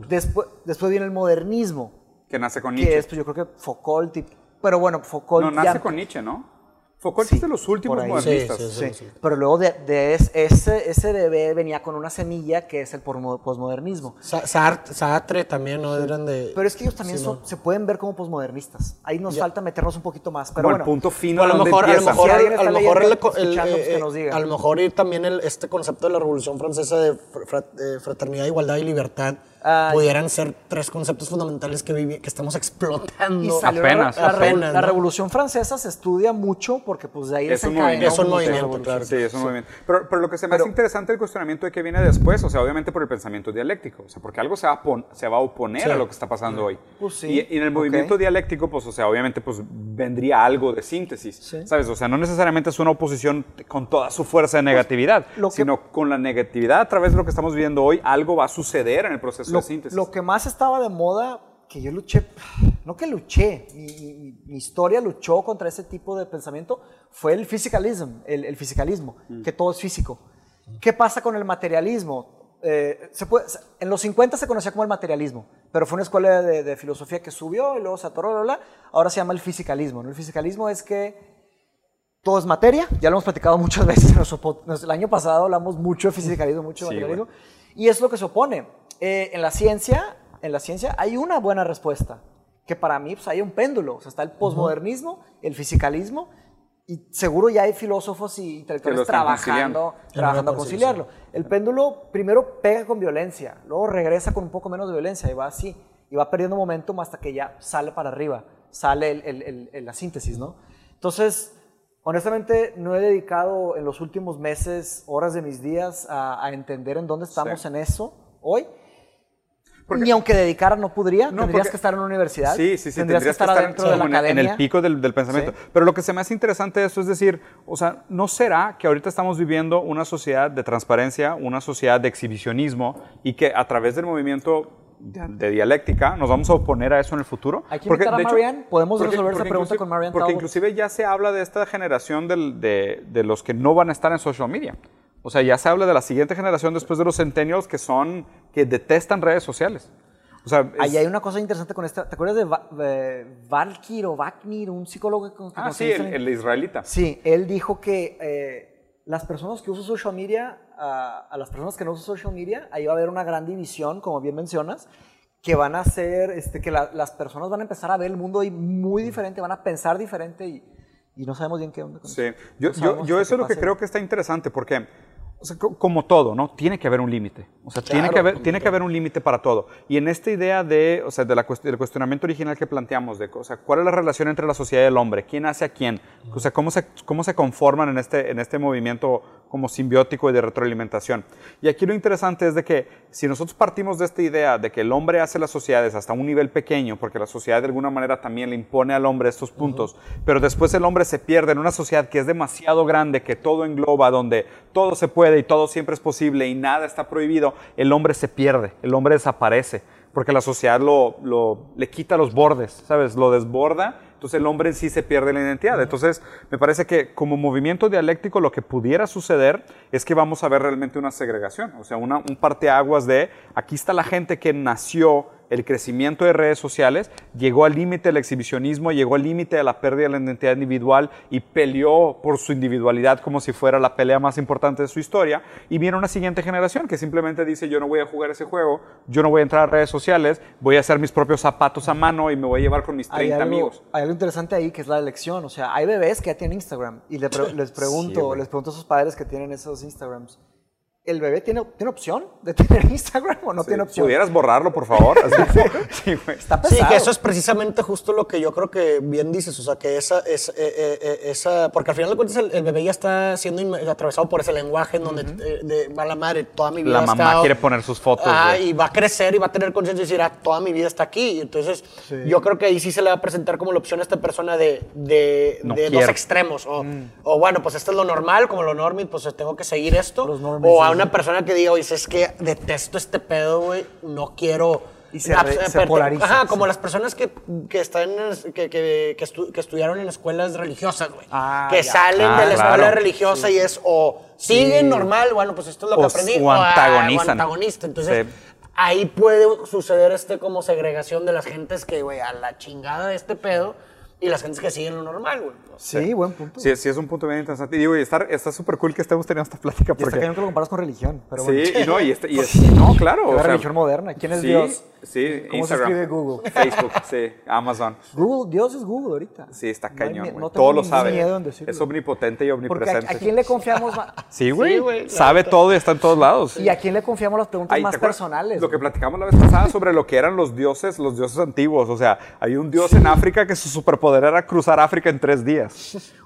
Speaker 1: después después viene el modernismo
Speaker 2: Que nace con
Speaker 1: que
Speaker 2: Nietzsche.
Speaker 1: es pues yo creo que Foucault y- pero bueno Foucault
Speaker 2: No, nace
Speaker 1: ya-
Speaker 2: con Nietzsche, ¿no? Foucault
Speaker 1: Sí,
Speaker 2: es de los últimos modernistas.
Speaker 3: Sí, sí,
Speaker 1: Sí, pero luego de, de es- ese, ese bebé venía con una semilla que es el posmodernismo.
Speaker 3: Sa- Sart- Sartre también, ¿no? Eran de...
Speaker 1: Pero es que ellos también son-
Speaker 3: no.
Speaker 1: se pueden ver como posmodernistas. Ahí nos falta meternos un poquito más. Pero
Speaker 2: Como
Speaker 1: bueno,
Speaker 2: el punto fino
Speaker 3: a lo mejor, a lo mejor,
Speaker 1: Si
Speaker 3: a lo mejor
Speaker 1: leyendo,
Speaker 3: el- el-
Speaker 1: pues, que
Speaker 3: eh,
Speaker 1: nos diga.
Speaker 3: a lo mejor y también el- este concepto de la Revolución Francesa de fr- fra- fraternidad, igualdad y libertad
Speaker 1: Ah,
Speaker 3: pudieran ser tres conceptos fundamentales que, vivi- que estamos explotando.
Speaker 1: y salió
Speaker 2: Apenas,
Speaker 1: la, la
Speaker 3: apenas,
Speaker 1: la
Speaker 3: ¿no?
Speaker 1: Revolución Francesa se estudia mucho porque pues de ahí
Speaker 2: Es un movimiento.
Speaker 3: Es un
Speaker 1: muchas
Speaker 3: movimiento, claro.
Speaker 2: Sí, es un movimiento. Pero, pero lo que se me
Speaker 1: Pero-
Speaker 2: hace interesante el cuestionamiento de que viene después, o sea, obviamente por el pensamiento dialéctico, o sea, porque algo se va a, pon- se va a oponer
Speaker 3: Sí.
Speaker 2: a lo que está pasando hoy.
Speaker 1: Pues sí,
Speaker 2: y, y en el movimiento
Speaker 1: ok.
Speaker 2: dialéctico, pues, o sea, obviamente, pues vendría algo de síntesis,
Speaker 1: Sí.
Speaker 2: ¿sabes? O sea, no necesariamente es una oposición con toda su fuerza de negatividad,
Speaker 1: lo que-
Speaker 2: sino con la negatividad a través de lo que estamos viviendo hoy, algo va a suceder en el proceso
Speaker 1: Lo,
Speaker 2: síntesis.
Speaker 1: lo que más estaba de moda, que yo luché, no que luché, mi, mi- mi historia luchó contra ese tipo de pensamiento, fue el physicalism, el, el fisicalismo,
Speaker 2: Mm.
Speaker 1: que todo es físico. ¿Qué pasa con el materialismo? Eh, se puede- en los 50 se conocía como el materialismo, pero fue una escuela de, de filosofía que subió y luego se atoró, bla, bla, bla. ahora se llama el fisicalismo. ¿no? El fisicalismo es que todo es materia, ya lo hemos platicado muchas veces en nuestro el año pasado hablamos mucho de (laughs) fisicalismo, mucho de
Speaker 2: Sí,
Speaker 1: materialismo, y es lo que se opone. Eh, en la ciencia, en la ciencia hay una buena respuesta, que para mí pues, hay un péndulo, o sea, está el posmodernismo, el fisicalismo, y seguro ya hay filósofos y intelectuales
Speaker 2: están
Speaker 1: trabajando, trabajando a conciliarlo. El péndulo primero pega con violencia, luego regresa con un poco menos de violencia y va así, y va perdiendo momentum hasta que ya sale para arriba, sale el- el- el- el- la síntesis, ¿no? Entonces, honestamente, no he dedicado en los últimos meses horas de mis días a, a entender en dónde estamos
Speaker 2: Sí.
Speaker 1: en eso hoy.
Speaker 2: Porque-
Speaker 1: Ni aunque dedicara no podría,
Speaker 2: No,
Speaker 1: tendrías
Speaker 2: porque-
Speaker 1: que estar en una universidad,
Speaker 2: Sí, sí, sí.
Speaker 1: tendrías, que estar, adentro de la
Speaker 2: en,
Speaker 1: academia.
Speaker 2: en el pico del, del pensamiento.
Speaker 1: Sí.
Speaker 2: Pero lo que se me hace interesante de esto es decir, o sea, ¿no será que ahorita estamos viviendo una sociedad de transparencia, una sociedad de exhibicionismo y que a través del movimiento de, de dialéctica nos vamos a oponer a eso en el futuro?
Speaker 1: Hay que invitar a
Speaker 2: hecho.
Speaker 1: Podemos resolver esa pregunta con Marianne
Speaker 2: Porque
Speaker 1: Talbot.
Speaker 2: inclusive ya se habla de esta generación del- de, de los que no van a estar en social media. O sea, ya se habla de la siguiente generación después de los centennials que son, que detestan redes sociales. O sea, es-
Speaker 1: Ahí hay una cosa interesante con esta. ¿Te acuerdas de, Va- de Valkir o Vaknir, un psicólogo que
Speaker 2: Ah, sí, el, el israelita.
Speaker 1: Sí, él dijo que eh, las personas que usan social media, a, a las personas que no usan social media, ahí va a haber una gran división, como bien mencionas, que van a ser, este, que la- las personas van a empezar a ver el mundo ahí muy diferente, van a pensar diferente y, y no sabemos bien qué onda. con
Speaker 2: Sí,
Speaker 1: eso.
Speaker 2: yo,
Speaker 1: No
Speaker 2: yo,
Speaker 1: sabemos
Speaker 2: yo
Speaker 1: hasta
Speaker 2: eso es lo que creo que está interesante porque, o sea, co- como todo, ¿no? Tiene que haber un límite. O sea, tiene,
Speaker 3: Claro,
Speaker 2: que haber, tiene que haber un límite para todo. Y en esta idea de, o sea, de la cuest- del cuestionamiento original que planteamos, de, o sea, ¿cuál es la relación entre la sociedad y el hombre? ¿Quién hace a quién? O sea, ¿cómo se, cómo se conforman en este, en este movimiento como simbiótico y de retroalimentación? Y aquí lo interesante es de que si nosotros partimos de esta idea de que el hombre hace las sociedades hasta un nivel pequeño, porque la sociedad de alguna manera también le impone al hombre estos puntos, pero después el hombre se pierde en una sociedad que es demasiado grande, que todo engloba, donde todo se puede y todo siempre es posible y nada está prohibido, el hombre se pierde, el hombre desaparece, porque la sociedad lo, lo- le quita los bordes, ¿sabes? Lo desborda entonces el hombre en sí se pierde la identidad. Entonces me parece que como movimiento dialéctico lo que pudiera suceder es que vamos a ver realmente una segregación, o sea, una, un parteaguas de aquí está la gente que nació el crecimiento de redes sociales, llegó al límite del exhibicionismo, llegó al límite de la pérdida de la identidad individual y peleó por su individualidad como si fuera la pelea más importante de su historia. Y viene una siguiente generación que simplemente dice, yo no voy a jugar ese juego, yo no voy a entrar a redes sociales, voy a hacer mis propios zapatos a mano y me voy a llevar con mis 30
Speaker 1: hay algo,
Speaker 2: amigos.
Speaker 1: Hay algo interesante ahí que es la elección. O sea, hay bebés que ya tienen Instagram y (laughs) les pregunto, les pregunto a sus padres que tienen esos Instagrams. ¿El bebé tiene, tiene opción de (laughs) tener Instagram o no tiene opción?
Speaker 2: ¿Pudieras borrarlo, por favor? Así, (laughs) sí, güey.
Speaker 1: Está
Speaker 3: Sí,
Speaker 1: pesado.
Speaker 3: que eso es precisamente justo lo que yo creo que bien dices, o sea, que esa, es, eh, eh, eh, esa porque al final de cuentas el, el bebé ya está siendo atravesado por ese lenguaje en donde de, va la madre, toda mi vida
Speaker 2: La mamá
Speaker 3: estado-
Speaker 2: quiere poner sus fotos,
Speaker 3: Ah, y va a crecer y va a tener conciencia y decir, ah, toda mi vida está aquí. Y entonces yo creo que ahí sí se le va a presentar como la opción a esta persona de, de,
Speaker 2: No
Speaker 3: de dos extremos. O, o bueno, pues esto es lo normal, como lo normal, pues tengo que seguir esto.
Speaker 1: Los normies,
Speaker 3: o
Speaker 1: sí,
Speaker 3: una persona que diga, oye, es que detesto este pedo, güey, no quiero...
Speaker 1: Y se re-
Speaker 3: Abs-
Speaker 1: se polariza,
Speaker 3: Ajá,
Speaker 1: sí.
Speaker 3: como las personas que, que están en que, que, que, estu- que estudiaron en escuelas religiosas, güey.
Speaker 1: Ah,
Speaker 3: que
Speaker 1: ya.
Speaker 3: salen
Speaker 2: Ah,
Speaker 3: de la escuela
Speaker 2: claro.
Speaker 3: religiosa y es o siguen normal, bueno, pues esto es lo que
Speaker 2: O-
Speaker 3: aprendí.
Speaker 2: o
Speaker 3: ah,
Speaker 2: antagonizan.
Speaker 3: o antagonista. Entonces, ahí puede suceder este como segregación de las gentes que, güey, a la chingada de este pedo y las gentes que siguen lo normal, güey.
Speaker 1: Sí, buen punto.
Speaker 2: Sí, sí, es un punto bien interesante. Y digo, y está está súper cool que estemos teniendo esta plática
Speaker 1: Y está
Speaker 2: porque...
Speaker 1: cañón que lo comparas con religión. Pero
Speaker 2: Sí,
Speaker 1: bueno.
Speaker 2: y no, y, este, y (laughs) es, no, claro.
Speaker 1: La
Speaker 2: o sea,
Speaker 1: religión moderna. ¿Quién es
Speaker 2: sí,
Speaker 1: Dios?
Speaker 2: Sí,
Speaker 1: ¿Cómo se
Speaker 2: Instagram.
Speaker 1: escribe Google? (laughs)
Speaker 2: Facebook, sí, Amazon.
Speaker 1: Google, Dios es Google ahorita.
Speaker 2: Sí, está
Speaker 1: No
Speaker 2: cañón, güey.
Speaker 1: no tengo
Speaker 2: Todo lo sabe.
Speaker 1: miedo en decirlo.
Speaker 2: Es omnipotente y
Speaker 1: Porque a,
Speaker 2: omnipresente.
Speaker 1: a quién le confiamos más? (laughs)
Speaker 2: Sí, güey.
Speaker 3: Sí,
Speaker 2: sabe todo y está en todos lados.
Speaker 1: ¿Y a quién le confiamos las preguntas
Speaker 2: Ay,
Speaker 1: más
Speaker 2: ¿te acuerdas
Speaker 1: personales?
Speaker 2: Lo que platicamos la vez pasada sobre lo que eran los dioses, los dioses antiguos. O sea, hay un dios en África que su superpoder era cruzar África en tres días.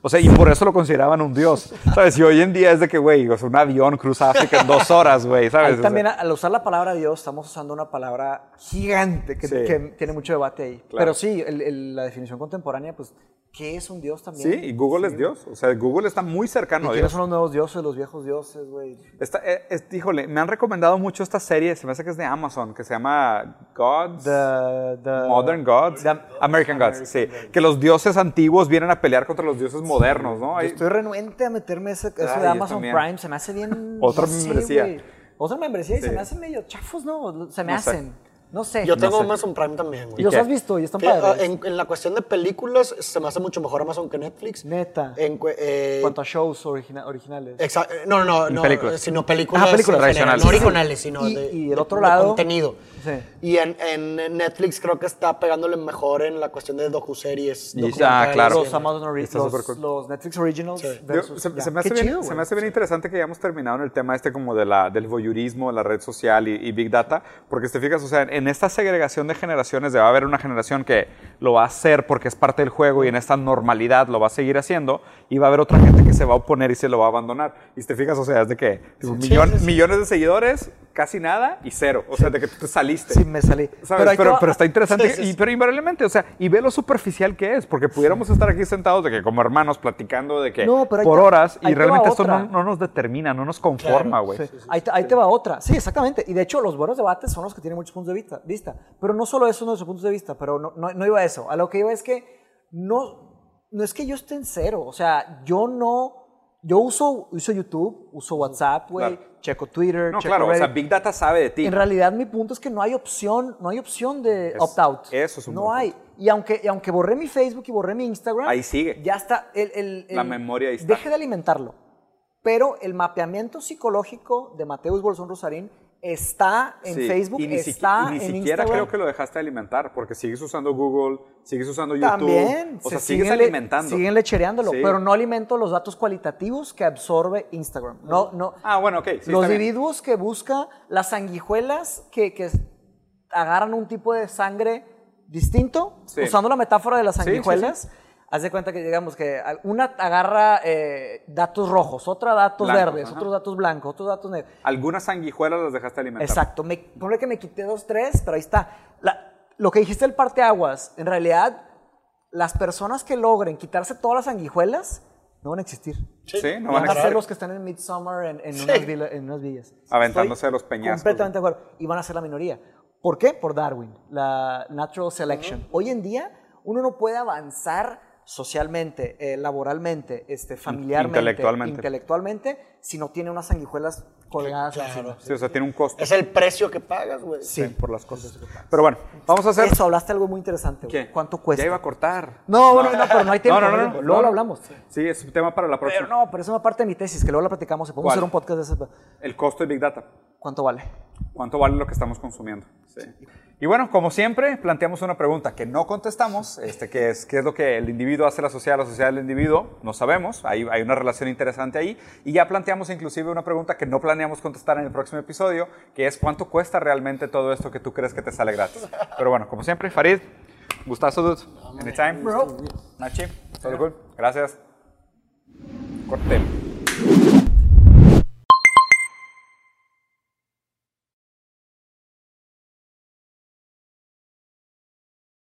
Speaker 2: O sea, y por eso lo consideraban un dios. ¿Sabes? Y hoy en día es de que, güey, o sea, un avión cruza África en dos horas, güey, ¿sabes?
Speaker 1: Ahí
Speaker 2: O sea,
Speaker 1: también al usar la palabra Dios estamos usando una palabra gigante que,
Speaker 2: Sí.
Speaker 1: que tiene mucho debate ahí.
Speaker 2: Claro.
Speaker 1: Pero sí, el- el- la definición contemporánea, pues, ¿qué es un Dios también?
Speaker 2: Sí, y Google es Dios. O sea, Google está muy
Speaker 1: ¿Y
Speaker 2: cercano a
Speaker 1: quiénes
Speaker 2: Dios.
Speaker 1: son los nuevos dioses, los viejos dioses, güey?
Speaker 2: Eh, es- híjole, me han recomendado mucho esta serie, se me hace que es de Amazon, que se llama Gods.
Speaker 1: The, the-
Speaker 2: Modern Gods.
Speaker 1: the-
Speaker 2: American Gods, sí. Que los dioses antiguos vienen a pelear contra los dioses modernos, ¿no?
Speaker 1: Yo estoy renuente a meterme ese, eso
Speaker 2: Ay,
Speaker 1: de Amazon. Prime. Se me hace bien. (laughs)
Speaker 2: Otra membresía.
Speaker 1: Otra membresía y se me hace medio chafos, ¿no? Se me
Speaker 2: No sé.
Speaker 1: hacen. No sé.
Speaker 3: Yo tengo
Speaker 2: sé.
Speaker 3: Amazon Prime también, güey.
Speaker 1: ¿Y los
Speaker 2: qué?
Speaker 1: has visto? Y están
Speaker 3: Que, ah,
Speaker 1: padres.
Speaker 3: en, en la cuestión de películas se me hace mucho mejor Amazon que Netflix.
Speaker 1: Neta.
Speaker 3: En, eh,
Speaker 1: cuanto a shows origina- originales.
Speaker 3: exa- no, no, no, no,
Speaker 2: películas.
Speaker 3: sino películas,
Speaker 1: Ah, películas
Speaker 2: tradicionales.
Speaker 3: no originales, sino
Speaker 1: Y-
Speaker 3: de,
Speaker 1: y el
Speaker 3: de-
Speaker 1: otro
Speaker 3: de
Speaker 1: lado-
Speaker 3: contenido.
Speaker 1: Sí.
Speaker 3: Y en, en Netflix creo que está pegándole mejor en la cuestión de docuseries.
Speaker 2: Y- ah, claro.
Speaker 1: Los Amazon los,
Speaker 2: cool.
Speaker 1: los Netflix Originals
Speaker 3: Sí.
Speaker 1: Versus-
Speaker 2: se, se me hace bien,
Speaker 1: chido,
Speaker 2: se me hace bien interesante que hayamos terminado en el tema este como de la, del voyeurismo, la red social y, y Big Data, porque si te fijas, o sea, en esta segregación de generaciones de va a haber una generación que lo va a hacer porque es parte del juego y en esta normalidad lo va a seguir haciendo y va a haber otra gente que se va a oponer y se lo va a abandonar. Y si te fijas, o sea, es de que tipo, millón-
Speaker 3: sí, sí.
Speaker 2: millones de seguidores, casi nada y cero, o sea, de que tú te saliste.
Speaker 1: Sí, me salí.
Speaker 2: Pero, pero está interesante,
Speaker 3: Sí, sí,
Speaker 2: y- pero invariablemente, o sea, y ve lo superficial que es, porque pudiéramos estar aquí sentados de que como hermanos platicando de que
Speaker 1: No, pero ahí
Speaker 2: por
Speaker 1: te-
Speaker 2: horas y
Speaker 1: te
Speaker 2: realmente esto no, no nos determina, no nos conforma, güey.
Speaker 1: Sí. Ahí, te, ahí te va otra. Sí, exactamente. Y de hecho, los buenos debates son los que tienen muchos puntos de vista. vista. Pero no solo eso, nuestros puntos de vista, pero no, no, no iba a eso. A lo que iba es que no, no es que yo esté en cero. O sea, yo no. Yo uso, uso YouTube, uso WhatsApp, güey,
Speaker 2: Claro.
Speaker 1: Checo Twitter,
Speaker 2: No,
Speaker 1: checo
Speaker 2: claro, o sea. Big Data sabe de ti.
Speaker 1: En realidad mi punto es que no hay opción, no hay opción de opt-out.
Speaker 2: eso es un
Speaker 1: No hay. Y aunque, y aunque borré mi Facebook y borré mi Instagram,
Speaker 2: Ahí sigue.
Speaker 1: Ya está. El, el-
Speaker 2: La memoria ahí está.
Speaker 1: Deje de alimentarlo. Pero el mapeamiento psicológico de Mateus Bolsón Rosarín está en
Speaker 2: Sí,
Speaker 1: Facebook,
Speaker 2: y ni,
Speaker 1: está
Speaker 2: y ni
Speaker 1: en
Speaker 2: siquiera
Speaker 1: Instagram.
Speaker 2: creo que lo dejaste de alimentar, porque sigues usando Google, sigues usando YouTube.
Speaker 1: También.
Speaker 2: O sea,
Speaker 1: se
Speaker 2: sigues
Speaker 1: siguen le-
Speaker 2: alimentando.
Speaker 1: Siguen lechereándolo,
Speaker 2: Sí.
Speaker 1: pero no alimento los datos cualitativos que absorbe Instagram. No, no.
Speaker 2: Ah, bueno, ok. sí,
Speaker 1: los individuos que busca las sanguijuelas que, que agarran un tipo de sangre distinto, usando la metáfora de las sanguijuelas. Haz de cuenta que, digamos, que una agarra eh, datos rojos, otra datos
Speaker 2: Blancos,
Speaker 1: verdes,
Speaker 2: ajá.
Speaker 1: otros datos blancos, otros datos negros.
Speaker 2: Algunas sanguijuelas las dejaste de alimentar.
Speaker 1: Exacto. Me, ponle que me quité dos, tres, pero ahí está. La- lo que dijiste del parteaguas, en realidad, las personas que logren quitarse todas las sanguijuelas no van a existir.
Speaker 2: Sí, no
Speaker 1: van
Speaker 2: van
Speaker 1: a
Speaker 2: a
Speaker 1: ser los que están en Midsommar en, en unas, vila- en unas villas.
Speaker 2: Aventándose
Speaker 1: Estoy
Speaker 2: de los peñascos.
Speaker 1: Completamente de acuerdo. Y van a ser la minoría. ¿Por qué? Por Darwin, la natural selection. Hoy en día, uno no puede avanzar socialmente, eh, laboralmente, este, familiarmente,
Speaker 2: intelectualmente.
Speaker 1: intelectualmente, si no tiene unas sanguijuelas colgadas
Speaker 3: Claro.
Speaker 1: encima.
Speaker 2: Sí, o sea, tiene un costo
Speaker 3: Es el precio que pagas, güey.
Speaker 1: Sí.
Speaker 2: por las cosas. Pero bueno, vamos a hacer...
Speaker 1: Eso, hablaste algo muy interesante. güey.
Speaker 2: ¿Qué?
Speaker 1: ¿Cuánto cuesta?
Speaker 2: Ya iba a cortar.
Speaker 1: No, bueno, no, pero no hay tiempo.
Speaker 2: No, no,
Speaker 1: no
Speaker 2: no, no,
Speaker 1: Luego
Speaker 2: no.
Speaker 1: lo hablamos.
Speaker 2: Sí, es un tema para la próxima.
Speaker 1: Pero no, pero es una parte de mi tesis que luego la platicamos. y Podemos
Speaker 2: ¿Cuál?
Speaker 1: hacer un podcast de eso.
Speaker 2: El costo de Big Data.
Speaker 1: ¿Cuánto vale?
Speaker 2: ¿Cuánto vale lo que estamos consumiendo? Sí. Y bueno, como siempre, planteamos una pregunta que no contestamos, este, que es qué es lo que el individuo hace a la sociedad, la sociedad del individuo, no sabemos, hay, hay una relación interesante ahí, y ya planteamos inclusive una pregunta que no planeamos contestar en el próximo episodio, que es cuánto cuesta realmente todo esto que tú crees que te sale gratis. Pero bueno, como siempre, Farid, gustazo, dude. Anytime. Nachi, todo cool. Gracias. Corte.